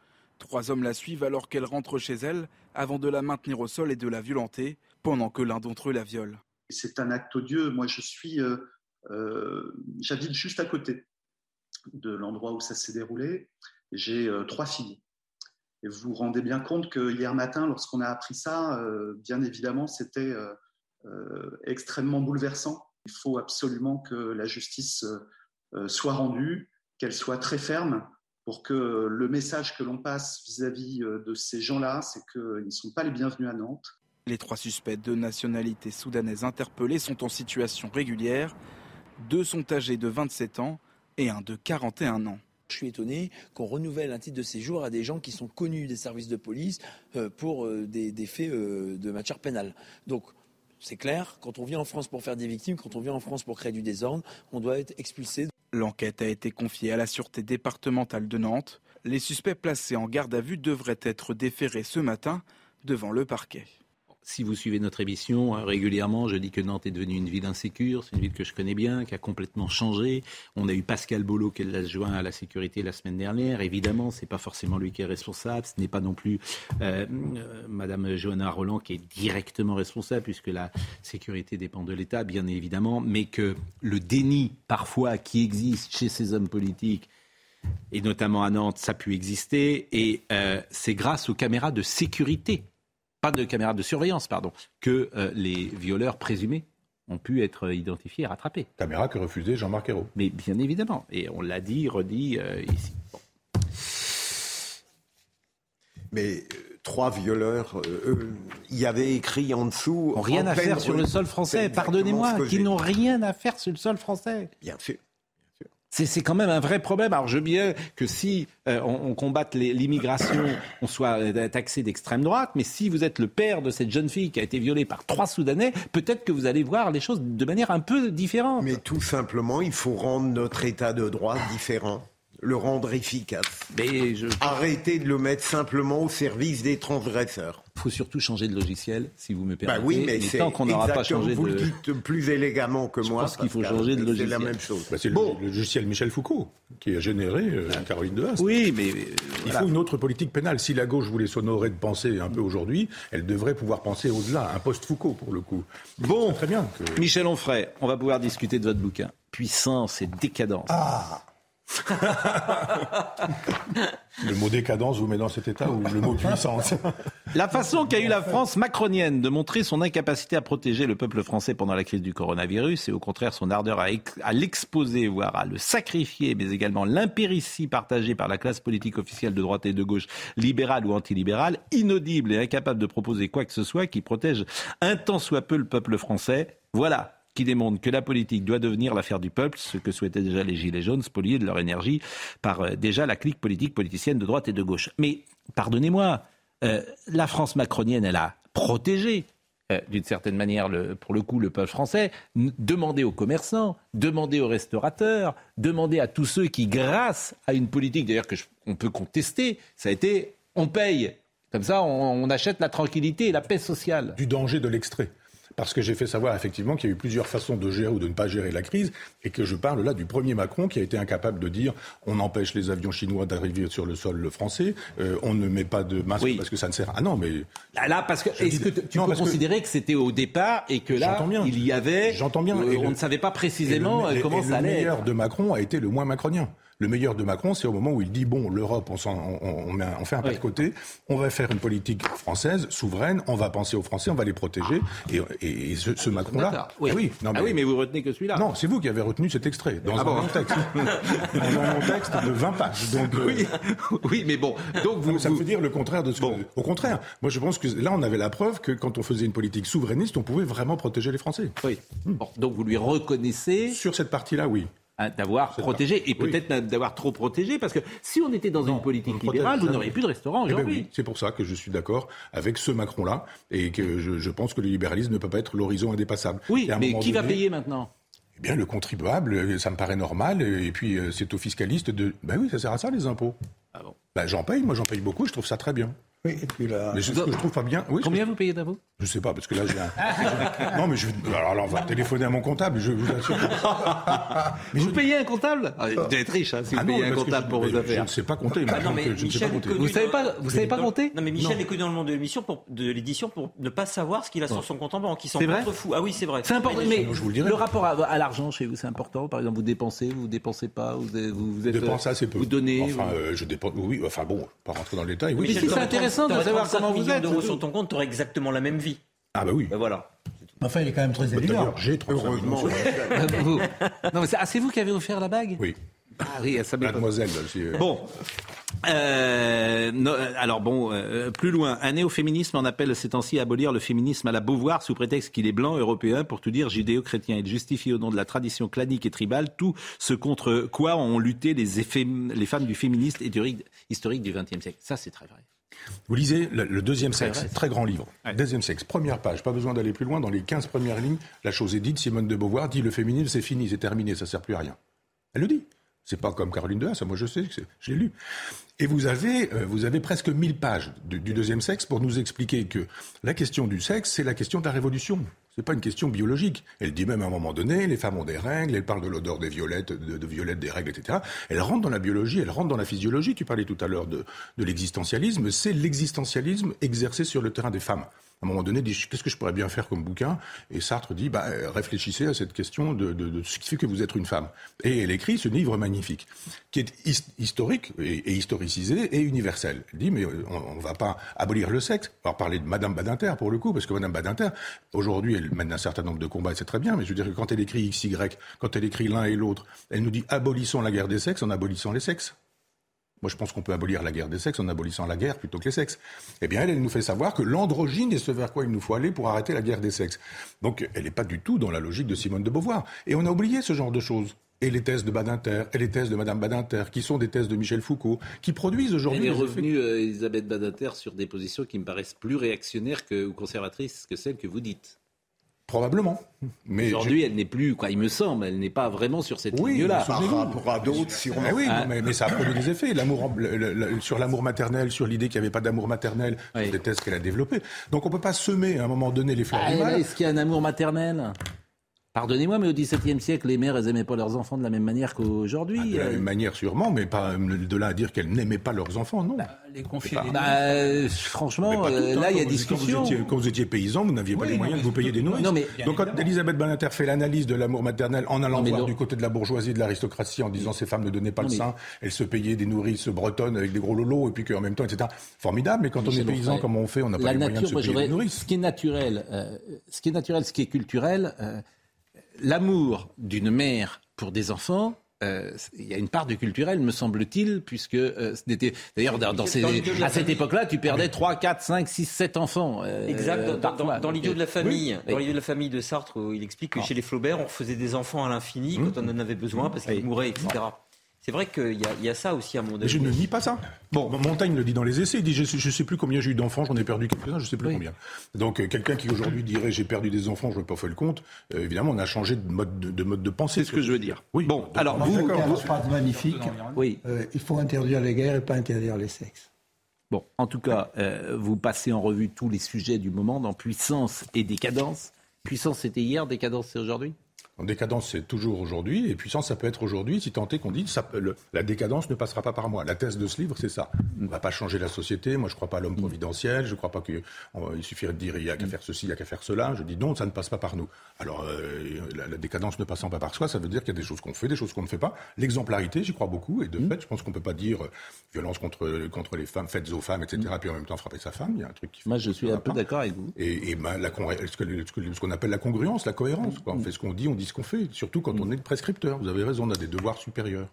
Trois hommes la suivent alors qu'elle rentre chez elle avant de la maintenir au sol et de la violenter pendant que l'un d'entre eux la viole. C'est un acte odieux. Moi, je suis, euh, euh, j'habite juste à côté de l'endroit où ça s'est déroulé. J'ai euh, trois filles. Et vous vous rendez bien compte que hier matin, lorsqu'on a appris ça, bien évidemment, c'était extrêmement bouleversant. Il faut absolument que la justice soit rendue, qu'elle soit très ferme, pour que le message que l'on passe vis-à-vis euh, de ces gens-là, c'est qu'ils ne sont pas les bienvenus à Nantes. Les trois suspects de nationalité soudanaise interpellés sont en situation régulière. Deux sont âgés de 27 ans et un de 41 ans. Je suis étonné qu'on renouvelle un titre de séjour à des gens qui sont connus des services de police euh, pour euh, des, faits euh, de matière pénale. Donc, c'est clair, quand on vient en France pour faire des victimes, quand on vient en France pour créer du désordre, on doit être expulsé. L'enquête a été confiée à la Sûreté départementale de Nantes. Les suspects placés en garde à vue devraient être déférés ce matin devant le parquet si vous suivez notre émission euh, régulièrement, je dis que Nantes est devenue une ville insécure. C'est une ville que je connais bien, qui a complètement changé. On a eu Pascal Bolo qui l'a joint à la sécurité la semaine dernière. Évidemment, c'est pas forcément lui qui est responsable. Ce n'est pas non plus euh, euh, Madame Johanna Roland qui est directement responsable, puisque la sécurité dépend de l'État, bien évidemment. Mais que le déni parfois qui existe chez ces hommes politiques et notamment à Nantes, ça a pu exister. Et c'est grâce aux caméras de sécurité pas de caméras de surveillance, pardon, que euh, les violeurs présumés ont pu être identifiés et rattrapés. Caméra que refusait Jean-Marc Ayrault. Mais bien évidemment, et on l'a dit, redit euh, ici. Mais euh, trois violeurs, il y avait écrit en dessous. Rien à faire sur le sol français, pardonnez-moi, qui n'ont rien à faire sur le sol français. Bien sûr. C'est quand même un vrai problème. Alors je veux bien que si euh, on, combatte l'immigration, on soit euh, taxé d'extrême droite, mais si vous êtes le père de cette jeune fille qui a été violée par trois Soudanais, peut-être que vous allez voir les choses de manière un peu différente. Mais tout simplement, il faut rendre notre état de droit différent le rendre efficace. Mais je... Arrêtez de le mettre simplement au service des transgresseurs. Il faut surtout changer de logiciel, si vous me permettez. Bah oui, mais c'est tant qu'on n'aura pas changé vous le dites plus élégamment que moi. Je pense qu'il faut changer de logiciel. C'est la même chose. Bah, c'est le, logiciel Michel Foucault qui a généré euh, Caroline de Haas. Oui, mais euh, il faut une autre politique pénale. Si la gauche voulait s'honorer de penser un peu aujourd'hui, elle devrait pouvoir penser au-delà, un post-Foucault pour le coup. Bon, très bien. Michel Onfray, on va pouvoir discuter de votre bouquin. Puissance et décadence. Ah le mot décadence vous met dans cet état ou le mot puissance? La façon qu'a eu la France macronienne de montrer son incapacité à protéger le peuple français pendant la crise du coronavirus et au contraire son ardeur à, l'exposer, voire à le sacrifier, mais également l'impéritie partagée par la classe politique officielle de droite et de gauche, libérale ou antilibérale, inaudible et incapable de proposer quoi que ce soit qui protège un tant soit peu le peuple français. Voilà qui démontre que la politique doit devenir l'affaire du peuple, ce que souhaitaient déjà les Gilets jaunes, spoliés de leur énergie par euh, déjà la clique politique politicienne de droite et de gauche. Mais pardonnez-moi, euh, la France macronienne, elle a protégé euh, d'une certaine manière, pour le coup, le peuple français, demander aux commerçants, demander aux restaurateurs, demander à tous ceux qui, grâce à une politique d'ailleurs que on peut contester, ça a été on paye. Comme ça, on achète la tranquillité et la paix sociale. Du danger de l'extrait parce que j'ai fait savoir effectivement qu'il y a eu plusieurs façons de gérer ou de ne pas gérer la crise, et que je parle là du premier Macron qui a été incapable de dire on empêche les avions chinois d'arriver sur le sol français, euh, on ne met pas de masque parce que ça ne sert. Ah non, mais là, parce que est-ce que tu peux considérer que, c'était au départ et que là il y avait, j'entends bien, euh, on ne savait pas précisément euh, comment ça allait. Le meilleur de Macron a été le moins macronien. Le meilleur de Macron, c'est au moment où il dit bon, l'Europe, on, on, fait un pas de côté, on va faire une politique française, souveraine, on va penser aux Français, on va les protéger. Et, ce, Macron-là. Oui. Ah oui non, ah mais... Ah oui, mais vous retenez que celui-là. Non, c'est vous qui avez retenu cet extrait dans ah un bon. texte. dans un texte de 20 pages. Donc, euh, oui. mais bon. Donc vous, ça veut dire le contraire de ce bon. Au contraire, moi je pense que là on avait la preuve que quand on faisait une politique souverainiste, on pouvait vraiment protéger les Français. Oui. Bon, donc vous lui reconnaissez. Sur cette partie-là, oui. D'avoir protégé et peut-être d'avoir trop protégé parce que si on était dans une politique libérale, vous n'auriez plus de restaurant eh ben aujourd'hui. c'est pour ça que je suis d'accord avec ce Macron-là et que je, pense que le libéralisme ne peut pas être l'horizon indépassable. Oui, mais qui va payer maintenant? Eh bien, le contribuable, ça me paraît normal. Et puis, euh, c'est aux fiscalistes de. Ben oui, ça sert à ça, les impôts. Ah bon? Ben, j'en paye, moi j'en paye beaucoup, je trouve ça très bien. Oui, et puis là. Mais ce que je trouve pas bien? Oui, Combien vous payez d'impôts? Je sais pas, parce que là, j'ai un. non, mais je. Alors là, on va téléphoner à mon comptable, je vous assure. mais vous payez un comptable? Ah, Vous êtes riche, hein, si vous ah payez un comptable pour vos affaires. Je ne sais pas compter. Ah, non, mais je ne sais pas compter. Vous savez pas, vous savez pas compter Non, mais Michel est connu dans le monde de l'émission pour de l'édition pour ne pas savoir ce qu'il a sur son compte en banque. Il s'en fou. Ah oui, c'est vrai. C'est important. Mais le rapport à l'argent chez vous, c'est important? Par exemple, vous dépensez, vous dépensez pas, vous vous êtes. Dépensez assez peu. Vous donnez. Enfin, je dépense. Oui, enfin bon, pas rentrer dans le détail. Oui, c'est intéressant de savoir comment millions d'euros sur ton compte, tu aurais exactement la même vie. Ah bah oui. Ben voilà. Enfin, il est quand même très bah, élégant. J'ai trop Heureusement. non, mais c'est ah, vous qui avez offert la bague Oui. Ah oui, ça Mademoiselle. Euh. Bon. Euh, euh, alors bon, euh, plus loin, un néo-féminisme en appelle ces temps-ci à abolir le féminisme à la Beauvoir sous prétexte qu'il est blanc, européen, pour tout dire judéo-chrétien. Il justifie au nom de la tradition clanique et tribale tout ce contre quoi ont lutté les, les femmes du féministe historique du XXe siècle. Ça, c'est très vrai. Vous lisez le, deuxième sexe, très grand livre. Deuxième sexe, première page, pas besoin d'aller plus loin. Dans les 15 premières lignes, la chose est dite. Simone de Beauvoir dit le féminisme, c'est fini, c'est terminé, ça sert plus à rien. Elle le dit. C'est pas comme Caroline de ça moi je sais, je l'ai lu. Et vous avez, euh, vous avez presque 1000 pages du, deuxième sexe pour nous expliquer que la question du sexe, c'est la question de la révolution. C'est pas une question biologique. Elle dit même à un moment donné, les femmes ont des règles, elle parle de l'odeur des violettes, de, violettes des règles, etc. Elle rentre dans la biologie, elle rentre dans la physiologie. Tu parlais tout à l'heure de, de l'existentialisme. C'est l'existentialisme exercé sur le terrain des femmes à un moment donné, qu'est-ce que je pourrais bien faire comme bouquin? Et Sartre dit bah, réfléchissez à cette question de, de, ce qui fait que vous êtes une femme. Et elle écrit ce livre magnifique, qui est historique et, historicisé et universel. Elle dit mais on ne va pas abolir le sexe. On va parler de Madame Badinter pour le coup, parce que Madame Badinter, aujourd'hui, elle mène un certain nombre de combats, et c'est très bien, mais je veux dire que quand elle écrit XY, quand elle écrit l'un et l'autre, elle nous dit abolissons la guerre des sexes en abolissant les sexes. Moi, je pense qu'on peut abolir la guerre des sexes en abolissant la guerre plutôt que les sexes. Eh bien, elle, elle nous fait savoir que l'androgyne est ce vers quoi il nous faut aller pour arrêter la guerre des sexes. Donc, elle n'est pas du tout dans la logique de Simone de Beauvoir. Et on a oublié ce genre de choses et les thèses de Badinter, et les thèses de Madame Badinter, qui sont des thèses de Michel Foucault, qui produisent aujourd'hui... Elle est revenue, euh, Elisabeth Badinter, sur des positions qui me paraissent plus réactionnaires que, ou conservatrices que celles que vous dites. Probablement. Mais aujourd'hui, elle n'est plus, quoi, il me semble, elle n'est pas vraiment sur cette ligne-là. Par rapport à d'autres, sûrement. oui, ah. mais, ça a produit des effets. L'amour, sur l'amour maternel, sur l'idée qu'il n'y avait pas d'amour maternel, des thèses qu'elle a développées. Donc on ne peut pas semer à un moment donné les fleurs du ah, mal. Est-ce qu'il y a un amour maternel? Pardonnez-moi, mais au XVIIe siècle, les mères, elles n'aimaient pas leurs enfants de la même manière qu'aujourd'hui. Ah, de la euh. même manière, sûrement, mais pas de là à dire qu'elles n'aimaient pas leurs enfants, non. Bah, les confier bah, euh, Franchement, euh, là, il y a discussion. Quand vous, étiez, paysan, vous n'aviez pas les moyens de vous payer des nourrices. Non, mais, Donc, quand Elisabeth Balinter fait l'analyse de l'amour maternel en allant voir du côté de la bourgeoisie, de l'aristocratie, en disant ces femmes ne donnaient pas le sein, elles se payaient des nourrices bretonnes avec des gros lolos, et puis qu'en même temps, etc. Formidable, mais quand on est paysan, comme on fait, on n'a pas les moyens de se payer des nourrices. Ce qui est naturel, ce qui est naturel, ce qui est culturel l'amour d'une mère pour des enfants, euh, il y a une part du culturel, me semble-t-il, puisque euh, d'ailleurs dans, à cette époque-là, tu perdais 3, 4, 5, 6, 7 enfants. Euh, exact. Dans, l'idiot de la famille, dans l'idiot de la famille de Sartre, où il explique que ah. chez les Flaubert, on faisait des enfants à l'infini quand on en avait besoin parce qu'ils mouraient, etc. C'est vrai qu'il y, a ça aussi à mon avis. Je ne nie pas ça. Bon, Montaigne le dit dans les essais. Il dit Je ne sais plus combien j'ai eu d'enfants, j'en ai perdu quelques-uns, je ne sais plus combien. Donc, euh, quelqu'un qui aujourd'hui dirait J'ai perdu des enfants, je n'ai pas fait le compte, euh, évidemment, on a changé de mode de, mode de pensée. C'est ce que je veux dire. Oui. Bon, alors, vous. Phrase magnifique. Oui. Euh, il faut interdire les guerres et pas interdire les sexes. Bon, en tout cas, vous passez en revue tous les sujets du moment dans puissance et décadence. Puissance, c'était hier, décadence, c'est aujourd'hui? Décadence, c'est toujours aujourd'hui, et puissance, ça peut être aujourd'hui, si tant est qu'on dit ça, la décadence ne passera pas par moi. La thèse de ce livre, c'est ça. On ne va pas changer la société. Moi, je ne crois pas à l'homme providentiel. Je ne crois pas qu'il suffirait de dire il n'y a qu'à faire ceci, il n'y a qu'à faire cela. Je dis non, ça ne passe pas par nous. Alors, euh, la, décadence ne passant pas par soi, ça veut dire qu'il y a des choses qu'on fait, des choses qu'on ne fait pas. L'exemplarité, j'y crois beaucoup, et de mm. fait, je pense qu'on ne peut pas dire euh, violence contre, contre les femmes, faites aux femmes, etc., mm. puis en même temps frapper sa femme. Il y a un truc qui Moi, je suis un peu d'accord avec vous. Et, ce qu'on appelle la congruence, la cohérence. On mm. fait ce qu'on dit, on dit ce qu'on fait. Surtout quand on est prescripteur. Vous avez raison, on a des devoirs supérieurs.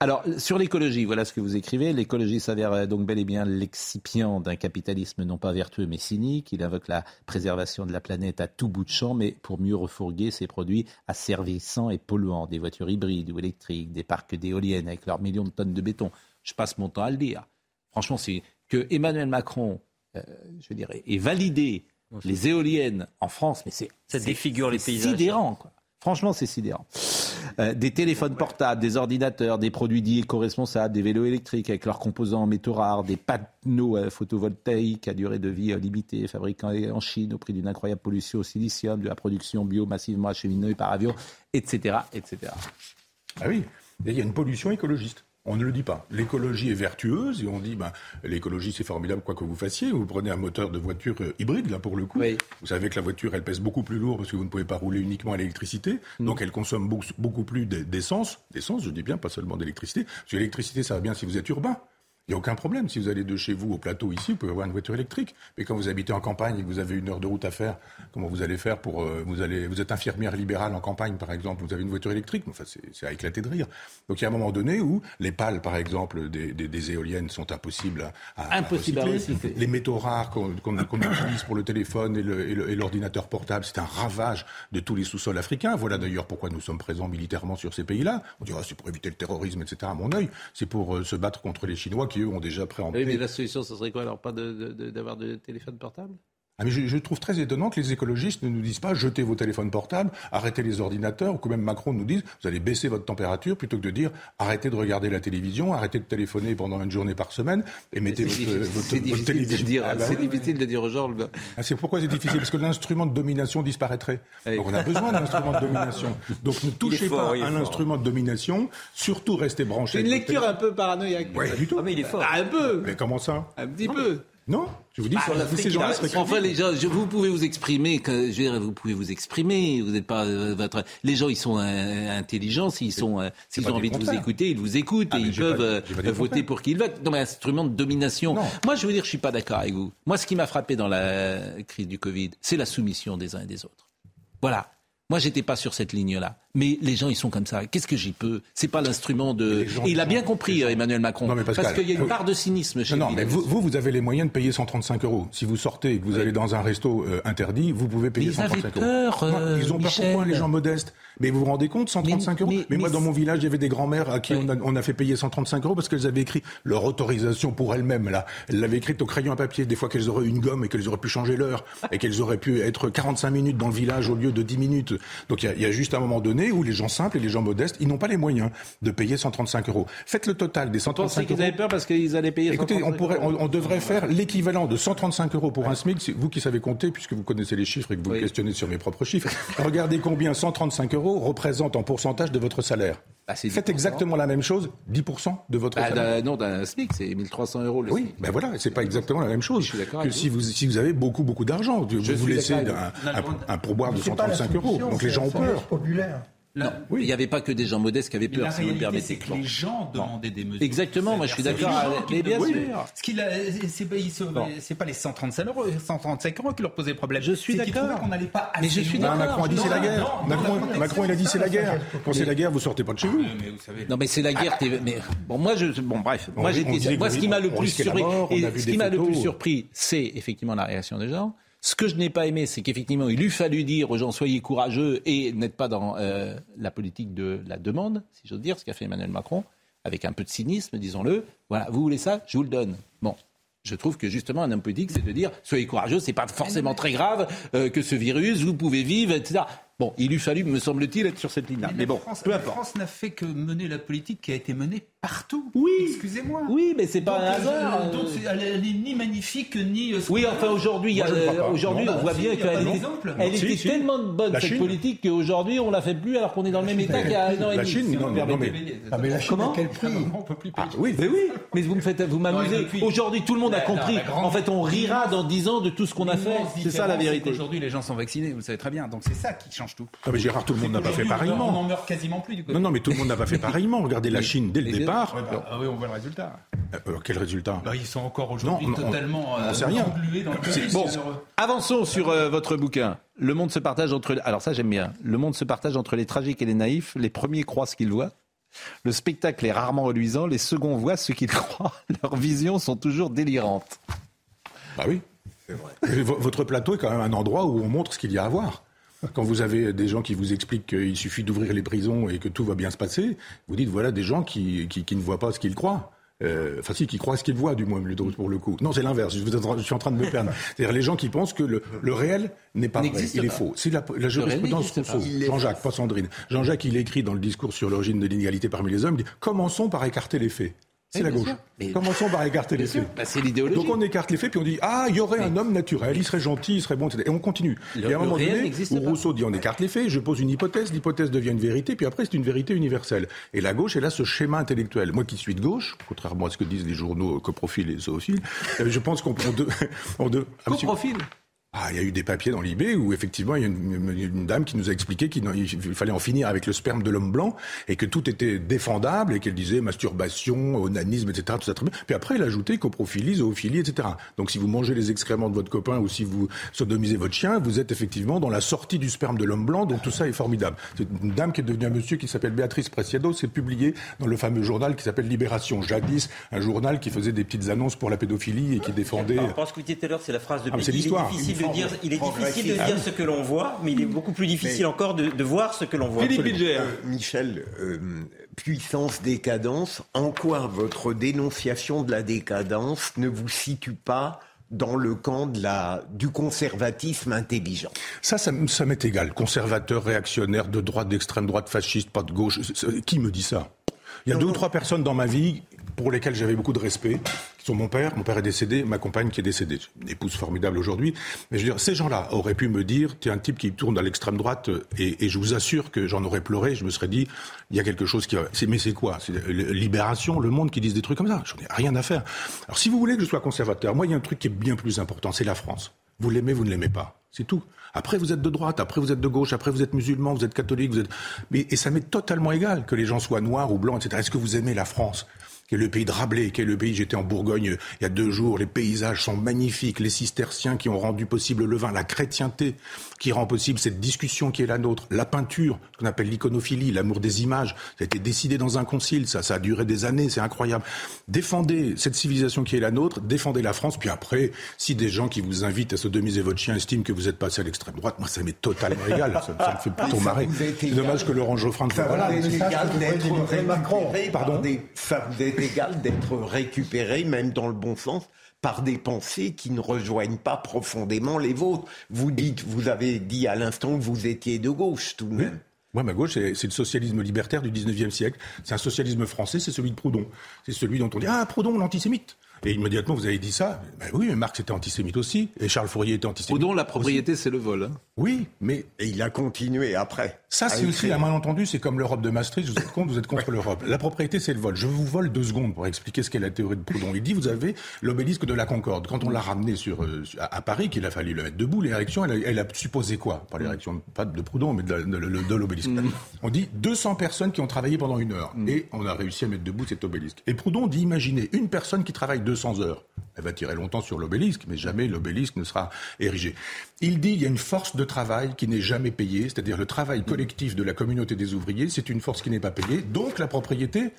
Alors, sur l'écologie, voilà ce que vous écrivez. L'écologie s'avère donc bel et bien l'excipient d'un capitalisme non pas vertueux mais cynique. Il invoque la préservation de la planète à tout bout de champ, mais pour mieux refourguer ses produits asservissants et polluants. Des voitures hybrides ou électriques, des parcs d'éoliennes avec leurs millions de tonnes de béton. Je passe mon temps à le dire. Franchement, c'est que Emmanuel Macron, euh, je dirais, ait validé les éoliennes en France, mais c'est ça défigure les paysages. Sidérant, quoi. Franchement, c'est sidérant. Euh, des téléphones portables, des ordinateurs, des produits dits éco-responsables, des vélos électriques avec leurs composants en métaux rares, des panneaux euh, photovoltaïques à durée de vie euh, limitée, fabriqués en Chine au prix d'une incroyable pollution au silicium, de la production bio massivement acheminée par avion, etc., etc. Ah oui, il y a une pollution écologiste. On ne le dit pas. L'écologie est vertueuse et on dit ben, l'écologie c'est formidable quoi que vous fassiez. Vous prenez un moteur de voiture euh, hybride là pour le coup. Vous savez que la voiture elle pèse beaucoup plus lourd parce que vous ne pouvez pas rouler uniquement à l'électricité. Mm. Donc elle consomme beaucoup, plus d'essence. D'essence, je dis bien, pas seulement d'électricité. Parce que l'électricité ça va bien si vous êtes urbain. Il n'y a aucun problème. Si vous allez de chez vous au plateau ici, vous pouvez avoir une voiture électrique. Mais quand vous habitez en campagne et que vous avez une heure de route à faire, comment vous allez faire pour euh, vous allez vous êtes infirmière libérale en campagne par exemple, vous avez une voiture électrique. Enfin, c'est à éclater de rire. Donc il y a un moment donné où les pales par exemple des, des, éoliennes sont impossibles à, Impossible à Les métaux rares qu'on utilise pour le téléphone et l'ordinateur portable, c'est un ravage de tous les sous-sols africains. Voilà d'ailleurs pourquoi nous sommes présents militairement sur ces pays-là. On dira c'est pour éviter le terrorisme, etc. À mon œil, c'est pour euh, se battre contre les Chinois ont déjà préempté. Oui, mais la solution, ce serait quoi alors Pas d'avoir de, de, téléphone portable ah, mais je, trouve très étonnant que les écologistes ne nous disent pas jetez vos téléphones portables, arrêtez les ordinateurs, ou que même Macron nous dise vous allez baisser votre température plutôt que de dire arrêtez de regarder la télévision, arrêtez de téléphoner pendant une journée par semaine et mettez votre, votre, télévision. Ah, bah c'est difficile de dire aux gens. Ah, c'est pourquoi c'est difficile Parce que l'instrument de domination disparaîtrait. Donc on a besoin d'un instrument de domination. Donc ne touchez pas à l'instrument de domination, surtout restez branchés. C'est une lecture un peu paranoïaque. Oui, du tout. Ah, mais il est fort. un peu. Mais comment ça? Un petit peu. Non, je vous dis, ah, ces gens Enfin, les gens, vous pouvez vous exprimer. Que, je veux dire, vous pouvez vous exprimer. Vous n'êtes pas euh, votre. Les gens, ils sont euh, intelligents. S'ils sont, euh, s'ils ont envie de vous écouter, ils vous écoutent ah, et ils peuvent voter pour qui ils veulent. Non, mais instrument de domination. Moi, je veux dire, je suis pas d'accord avec vous. Moi, ce qui m'a frappé dans la crise du Covid, c'est la soumission des uns et des autres. Voilà. Moi, j'étais pas sur cette ligne-là. Mais les gens, ils sont comme ça. Qu'est-ce que j'y peux? C'est pas l'instrument de. Et il a bien compris, Emmanuel Macron. parce, qu'il y a une part de cynisme chez Non, non mais vous, vous, avez les moyens de payer 135 euros. Si vous sortez et que vous allez dans un resto euh, interdit, vous pouvez payer mais 135 peur, euros. Euh, ils ont peur pourquoi les gens modestes Mais vous vous rendez compte, 135 euros? mais, moi, dans mon village, il y avait des grands-mères à qui on, a, on, a, fait payer 135 euros parce qu'elles avaient écrit leur autorisation pour elles-mêmes. Là, elles l'avaient écrite au crayon à papier. Des fois qu'elles auraient une gomme et qu'elles auraient pu changer l'heure et qu'elles auraient pu être 45 minutes dans le village au lieu de 10 minutes. Donc il y, y, a juste un moment donné où les gens simples les gens modestes, ils n'ont pas les moyens de payer 135 euros. Faites le total des 135 euros. qu'ils avaient peur parce qu'ils allaient payer Écoutez, on, pourrait, on, devrait faire l'équivalent de 135 euros pour un SMIC. Vous qui savez compter, puisque vous connaissez les chiffres et que vous me questionnez sur mes propres chiffres, regardez combien 135 euros représente en pourcentage de votre salaire. Bah, Faites exactement la même chose, 10% de votre bah, salaire. Non, d'un SMIC, c'est 1300 euros le Oui, ben voilà, c'est pas exactement la même chose que si vous, si vous avez beaucoup, beaucoup d'argent. Vous vous laissez un, un, pourboire de 135 euros. Donc les gens ont peur. populaire. Non, il n'y avait pas que des gens modestes qui avaient peur, si vous me permettez. C'est que les gens demandaient des mesures. Exactement, moi je suis d'accord. Mais bien sûr. Ce qu'il c'est pas les 135 euros, 135 euros qui leur posaient problème. Je suis d'accord. qu'on n'allait pas. Mais je suis d'accord. Macron a dit c'est la guerre. Macron, il a dit c'est la guerre. Quand c'est la guerre, vous sortez pas de chez vous. Non, mais c'est la guerre. Mais bon, moi je, bon bref, moi moi ce qui m'a le plus surpris, ce qui m'a le plus surpris, c'est effectivement la réaction des gens. Ce que je n'ai pas aimé, c'est qu'effectivement, il eût fallu dire aux gens soyez courageux et n'êtes pas dans euh, la politique de la demande, si j'ose dire, ce qu'a fait Emmanuel Macron, avec un peu de cynisme, disons-le. Voilà, vous voulez ça, je vous le donne. Bon, je trouve que justement un homme politique, c'est de dire soyez courageux, c'est pas forcément très grave euh, que ce virus, vous pouvez vivre, etc. Bon, il eût fallu, me semble-t-il, être sur cette ligne-là. Mais, bon, peu importe. La France n'a fait que mener la politique qui a été menée partout. Oui. Excusez-moi. Oui, mais c'est pas un hasard. Euh, donc, elle n'est ni magnifique, ni. Euh, oui, enfin, aujourd'hui, aujourd'hui on voit bien qu'elle était, elle était tellement bonne, cette politique, qu'aujourd'hui, on la fait plus alors qu'on est dans le même état qu'il y a un an et demi. La Chine, non, non, mais. Ah, mais la Chine, à quel prix On peut plus payer. Ah, oui, mais oui. Mais vous me faites, vous m'amusez. Aujourd'hui, tout le monde a compris. En fait, on rira dans 10 ans de tout ce qu'on a fait. C'est ça la vérité. Aujourd'hui, les gens sont vaccinés, vous le savez très bien. Donc, c'est ça qui change tout tout le monde n'a pas fait pareillement. On n'en meurt quasiment plus du coup. Non, non, mais tout le monde n'a pas fait pareillement. Regardez la Chine dès le départ. Bah, ah oui, on voit le résultat. Euh, quel résultat? Bah, Ils sont encore aujourd'hui totalement on, sait rien. Bon, avançons sur euh, votre bouquin. Le monde se partage entre. Alors ça, j'aime bien. Le monde se partage entre les tragiques et les naïfs. Les premiers croient ce qu'ils voient. Le spectacle est rarement reluisant. Les seconds voient ce qu'ils croient. Leurs visions sont toujours délirantes. Bah oui. Votre plateau est quand même un endroit où on montre ce qu'il y a à voir. Quand vous avez des gens qui vous expliquent qu'il suffit d'ouvrir les prisons et que tout va bien se passer, vous dites voilà des gens qui, qui, ne voient pas ce qu'ils croient. Euh, enfin si, qui croient ce qu'ils voient du moins pour le coup. Non, c'est l'inverse. Je, suis en train de me perdre. C'est-à-dire les gens qui pensent que le, le réel n'est pas vrai, il est faux. C'est la, la jurisprudence Rousseau. Jean-Jacques, pas Sandrine. Jean-Jacques, il écrit dans le discours sur l'origine de l'inégalité parmi les hommes, il dit commençons par écarter les faits. C'est la gauche. Commençons par écarter les faits. Bah, c'est l'idéologie. Donc on écarte les faits, puis on dit ah il y aurait un homme naturel, il serait gentil, il serait bon, etc. Et on continue. il y a un moment donné où Rousseau dit on écarte les faits, je pose une hypothèse, l'hypothèse devient une vérité, puis après c'est une vérité universelle. Et la gauche est là ce schéma intellectuel. Moi qui suis de gauche, contrairement à ce que disent les journaux coprofiles et zoophiles, euh, je pense qu'on peut... On de, ah, Ah, il y a eu des papiers dans l'IB où effectivement il y a une, dame qui nous a expliqué qu'il fallait en finir avec le sperme de l'homme blanc et que tout était défendable et qu'elle disait masturbation, onanisme, etc. Tout ça très bien. Puis après, elle a ajouté coprophilie, zoophilie, etc. Donc si vous mangez les excréments de votre copain ou si vous sodomisez votre chien, vous êtes effectivement dans la sortie du sperme de l'homme blanc. Donc tout ça est formidable. C'est une dame qui est devenue un monsieur qui s'appelle Béatrice Preciado. C'est publié dans le fameux journal qui s'appelle Libération. Jadis, un journal qui faisait des petites annonces pour la pédophilie et qui défendait. Je pense que vous tout à l'heure, c'est la phrase de ah, C'est l'histoire il est difficile de dire ce que l'on voit, mais il est beaucoup plus difficile encore de, voir ce que l'on voit. Philippe euh, Michel, euh, puissance, décadence, en quoi votre dénonciation de la décadence ne vous situe pas dans le camp de la, du conservatisme intelligent? Ça, ça, ça m'est égal. Conservateur, réactionnaire, de droite, d'extrême droite, fasciste, pas de gauche. Qui me dit ça? Il y a deux ou trois personnes dans ma vie pour lesquels j'avais beaucoup de respect, sont mon père, mon père est décédé, ma compagne qui est décédée, une épouse formidable aujourd'hui. Mais je veux dire, ces gens-là auraient pu me dire, tu es un type qui tourne à l'extrême droite, et, et, je vous assure que j'en aurais pleuré, je me serais dit, il y a quelque chose qui... Mais c'est quoi? C'est Libération, Le Monde qui disent des trucs comme ça. J'en ai rien à faire. Alors si vous voulez que je sois conservateur, moi il y a un truc qui est bien plus important, c'est la France. Vous l'aimez, vous ne l'aimez pas. C'est tout. Après, vous êtes de droite, après, vous êtes de gauche, après, vous êtes musulman, vous êtes catholique, vous êtes. Mais, et ça m'est totalement égal que les gens soient noirs ou blancs, etc. Est-ce que vous aimez la France? Qui est le pays de Rabelais, qui est le pays, j'étais en Bourgogne euh, il y a deux jours, les paysages sont magnifiques, les cisterciens qui ont rendu possible le vin, la chrétienté qui rend possible cette discussion qui est la nôtre, la peinture, ce qu'on appelle l'iconophilie, l'amour des images, ça a été décidé dans un concile, ça, ça a duré des années, c'est incroyable. Défendez cette civilisation qui est la nôtre, défendez la France, puis après, si des gens qui vous invitent à sodomiser votre chien estiment que vous êtes passé à l'extrême droite, moi ça m'est totalement égal, ça, me fait plutôt marrer. C'est dommage que Laurent Geoffrin ne fasse pas. Pardon ça vous est égal d'être récupéré, même dans le bon sens, par des pensées qui ne rejoignent pas profondément les vôtres. Vous dites, vous avez dit à l'instant que vous étiez de gauche tout de même. Moi, ma gauche, c'est le socialisme libertaire du 19e siècle. C'est un socialisme français, c'est celui de Proudhon. C'est celui dont on dit Ah, Proudhon, l'antisémite. Et immédiatement, vous avez dit ça. Ben oui, mais Marx était antisémite aussi. Et Charles Fourier était antisémite. Proudhon, la propriété, c'est le vol. Hein. Oui, mais. Et il a continué après. Ça, c'est aussi un malentendu. C'est comme l'Europe de Maastricht. Vous êtes contre, vous êtes contre l'Europe. La propriété, c'est le vol. Je vous vole deux secondes pour expliquer ce qu'est la théorie de Proudhon. Il dit vous avez l'obélisque de la Concorde. Quand on l'a ramené sur, euh, à, Paris, qu'il a fallu le mettre debout, l'érection, elle, a supposé quoi? Pas l'érection, pas de Proudhon, mais de, l'obélisque. Mm. On dit 200 personnes qui ont travaillé pendant une heure. Mm. Et on a réussi à mettre debout cet obélisque. Et Proudhon dit imaginez une personne qui travaille 200 heures elle va tirer longtemps sur l'obélisque, mais jamais l'obélisque ne sera érigé. Il dit qu'il y a une force de travail qui n'est jamais payée, c'est-à-dire le travail collectif de la communauté des ouvriers, c'est une force qui n'est pas payée, donc la propriété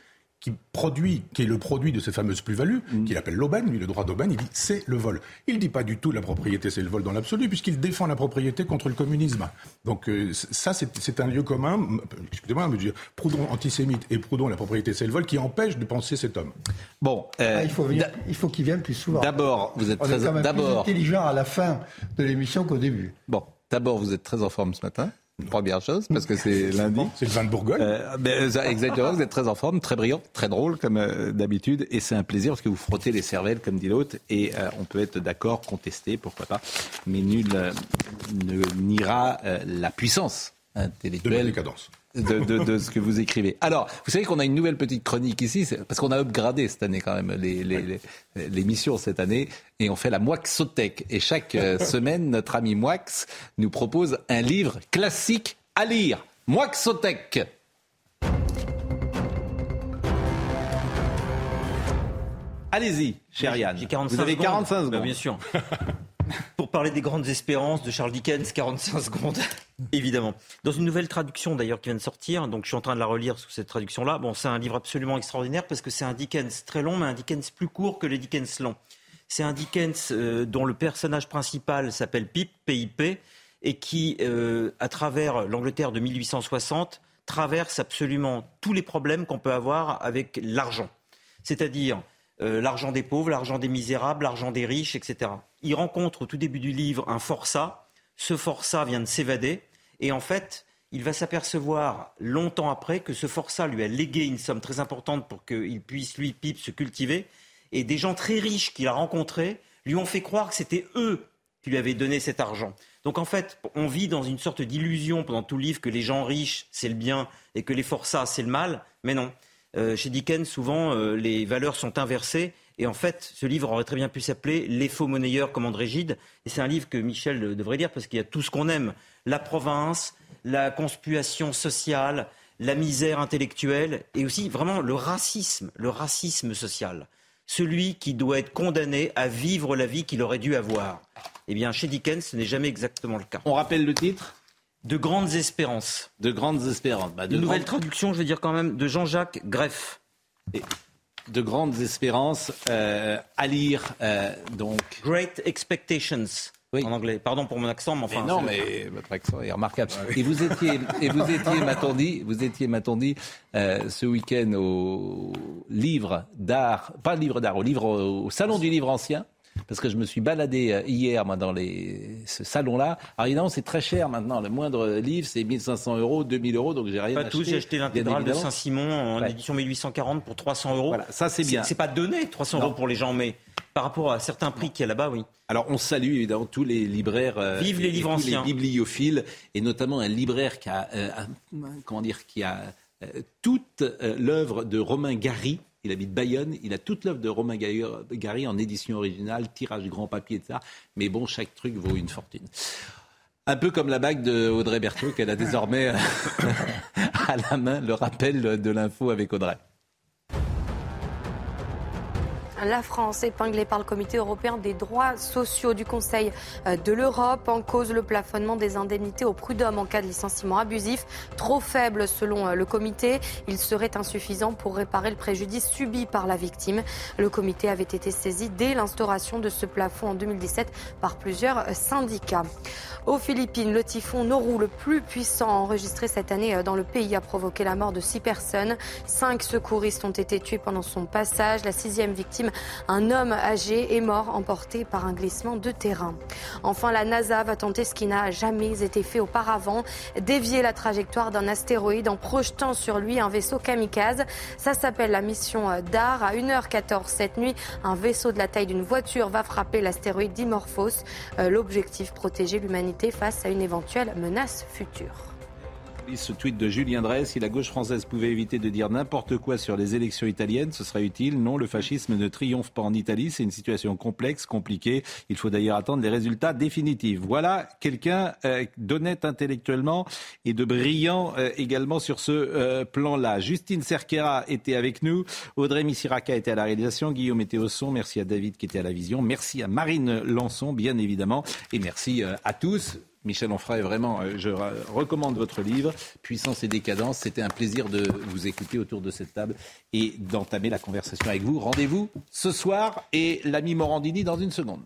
qui produit, qui est le produit de ces fameuses plus-values, mm. qu'il appelle l'aubaine, lui, le droit d'aubaine, il dit c'est le vol. Il ne dit pas du tout la propriété, c'est le vol dans l'absolu, puisqu'il défend la propriété contre le communisme. Donc euh, ça, c'est un lieu commun, excusez-moi, mais dire Proudhon antisémite et Proudhon la propriété, c'est le vol, qui empêche de penser cet homme. Bon, euh, ah, il faut il faut qu'il vienne plus souvent. D'abord, vous êtes On très est quand même plus intelligent à la fin de l'émission qu'au début. Bon, d'abord, vous êtes très en forme ce matin. Première chose, parce que c'est lundi. C'est le vin de Bourgogne. Euh, ben, exactement, vous êtes très en forme, très brillant, très drôle comme euh, d'habitude. Et c'est un plaisir parce que vous frottez les cervelles, comme dit l'autre. Et euh, on peut être d'accord, contester, pourquoi pas. Mais nul ne niera la puissance intellectuelle. De la décadence de, de, ce que vous écrivez. Alors, vous savez qu'on a une nouvelle petite chronique ici, parce qu'on a upgradé cette année quand même l'émission les, cette année, et on fait la Moixothèque. Et chaque euh, semaine, notre ami Moix nous propose un livre classique à lire. Moixothèque. Allez-y, cher Yann. Vous avez 45 secondes. bien sûr. Pour parler des grandes espérances de Charles Dickens, 45 secondes, évidemment. Dans une nouvelle traduction d'ailleurs qui vient de sortir, donc je suis en train de la relire sous cette traduction-là. Bon, c'est un livre absolument extraordinaire parce que c'est un Dickens très long, mais un Dickens plus court que les Dickens longs. C'est un Dickens euh, dont le personnage principal s'appelle Pip, PIP, et qui, euh, à travers l'Angleterre de 1860, traverse absolument tous les problèmes qu'on peut avoir avec l'argent. C'est-à-dire euh, l'argent des pauvres, l'argent des misérables, l'argent des riches, etc. Il rencontre au tout début du livre un forçat. Ce forçat vient de s'évader et en fait, il va s'apercevoir longtemps après que ce forçat lui a légué une somme très importante pour qu'il puisse, lui, Pipe, se cultiver. Et des gens très riches qu'il a rencontrés lui ont fait croire que c'était eux qui lui avaient donné cet argent. Donc en fait, on vit dans une sorte d'illusion pendant tout le livre que les gens riches, c'est le bien et que les forçats, c'est le mal. Mais non. Euh, chez Dickens, souvent, euh, les valeurs sont inversées Et en fait, ce livre aurait très bien pu s'appeler Les faux monnayeurs, commande rigide. Et c'est un livre que Michel devrait lire parce qu'il y a tout ce qu'on aime. La province, la conspuation sociale, la misère intellectuelle et aussi vraiment le racisme, le racisme social. Celui qui doit être condamné à vivre la vie qu'il aurait dû avoir. Eh bien, chez Dickens, ce n'est jamais exactement le cas. On rappelle le titre? De grandes espérances. De grandes espérances. Bah, de Une nouvelle traduction, je veux dire quand même, de Jean-Jacques Greff. de grandes espérances euh, à lire, euh, donc. Great Expectations en anglais. Pardon pour mon accent, mais enfin. non, mais votre accent est remarquable. Et vous étiez, et vous étiez, m'a-t-on dit, vous étiez, euh, ce week-end au livre d'art, pas le livre d'art, au livre, au salon du livre ancien parce que je me suis baladé euh, hier moi, dans les, ce salon-là. Alors évidemment, c'est très cher maintenant. Le moindre livre, c'est 1500 euros, 2000 euros, donc j'ai rien pas acheté. Pas tout, j'ai acheté l'intégrale de Saint-Simon en édition 1840 pour 300 euros. Voilà, ça c'est bien. C'est pas donné 300 euros pour les gens, mais par rapport à certains prix qu'il y a là-bas, oui. Alors on salue évidemment tous les libraires, euh, Vive les livres anciens, les bibliophiles, et notamment un libraire qui a, euh, comment dire, qui a toute l'œuvre de Romain Gary il habite Bayonne, il a toute l'œuvre de Romain Gary en édition originale, tirage grand papier, etc. Mais bon, chaque truc vaut une fortune. Un peu comme la bague de Audrey Berthaud, qu'elle a désormais à la main, le rappel de l'info avec Audrey. La France épinglée par le Comité européen des droits sociaux du Conseil euh, de l'Europe en cause le plafonnement des indemnités au prud'homme en cas de licenciement abusif. Trop faible selon euh, le comité, il serait insuffisant pour réparer le préjudice subi par la victime. Le comité avait été saisi dès l'instauration de ce plafond en 2017 par plusieurs euh, syndicats. Aux Philippines, le typhon Noru, le plus puissant enregistré cette année dans le pays, a provoqué la mort de six personnes. Cinq secouristes ont été tués pendant son passage. La sixième victime un homme âgé est mort emporté par un glissement de terrain. Enfin, la NASA va tenter ce qui n'a jamais été fait auparavant, dévier la trajectoire d'un astéroïde en projetant sur lui un vaisseau kamikaze. Ça s'appelle la mission DAR. À 1h14 cette nuit, un vaisseau de la taille d'une voiture va frapper l'astéroïde Dimorphos. Euh, l'objectif, protéger l'humanité face à une éventuelle menace future ce tweet de Julien Drey. Si la gauche française pouvait éviter de dire n'importe quoi sur les élections italiennes, ce serait utile. Non, le fascisme ne triomphe pas en Italie. C'est une situation complexe, compliquée. Il faut d'ailleurs attendre les résultats définitifs. Voilà quelqu'un euh, d'honnête intellectuellement et de brillant euh, également sur ce euh, plan-là. Justine Cerquera était avec nous. Audrey Missiraka était à la réalisation. Guillaume était au son. Merci à David qui était à la vision. Merci à Marine Lançon, bien évidemment. Et merci à tous. Michel Onfray, vraiment, euh, je recommande votre livre, Puissance et décadence. C'était un plaisir de vous écouter autour de cette table et d'entamer la conversation avec vous. Rendez-vous ce soir et l'ami Morandini dans une seconde.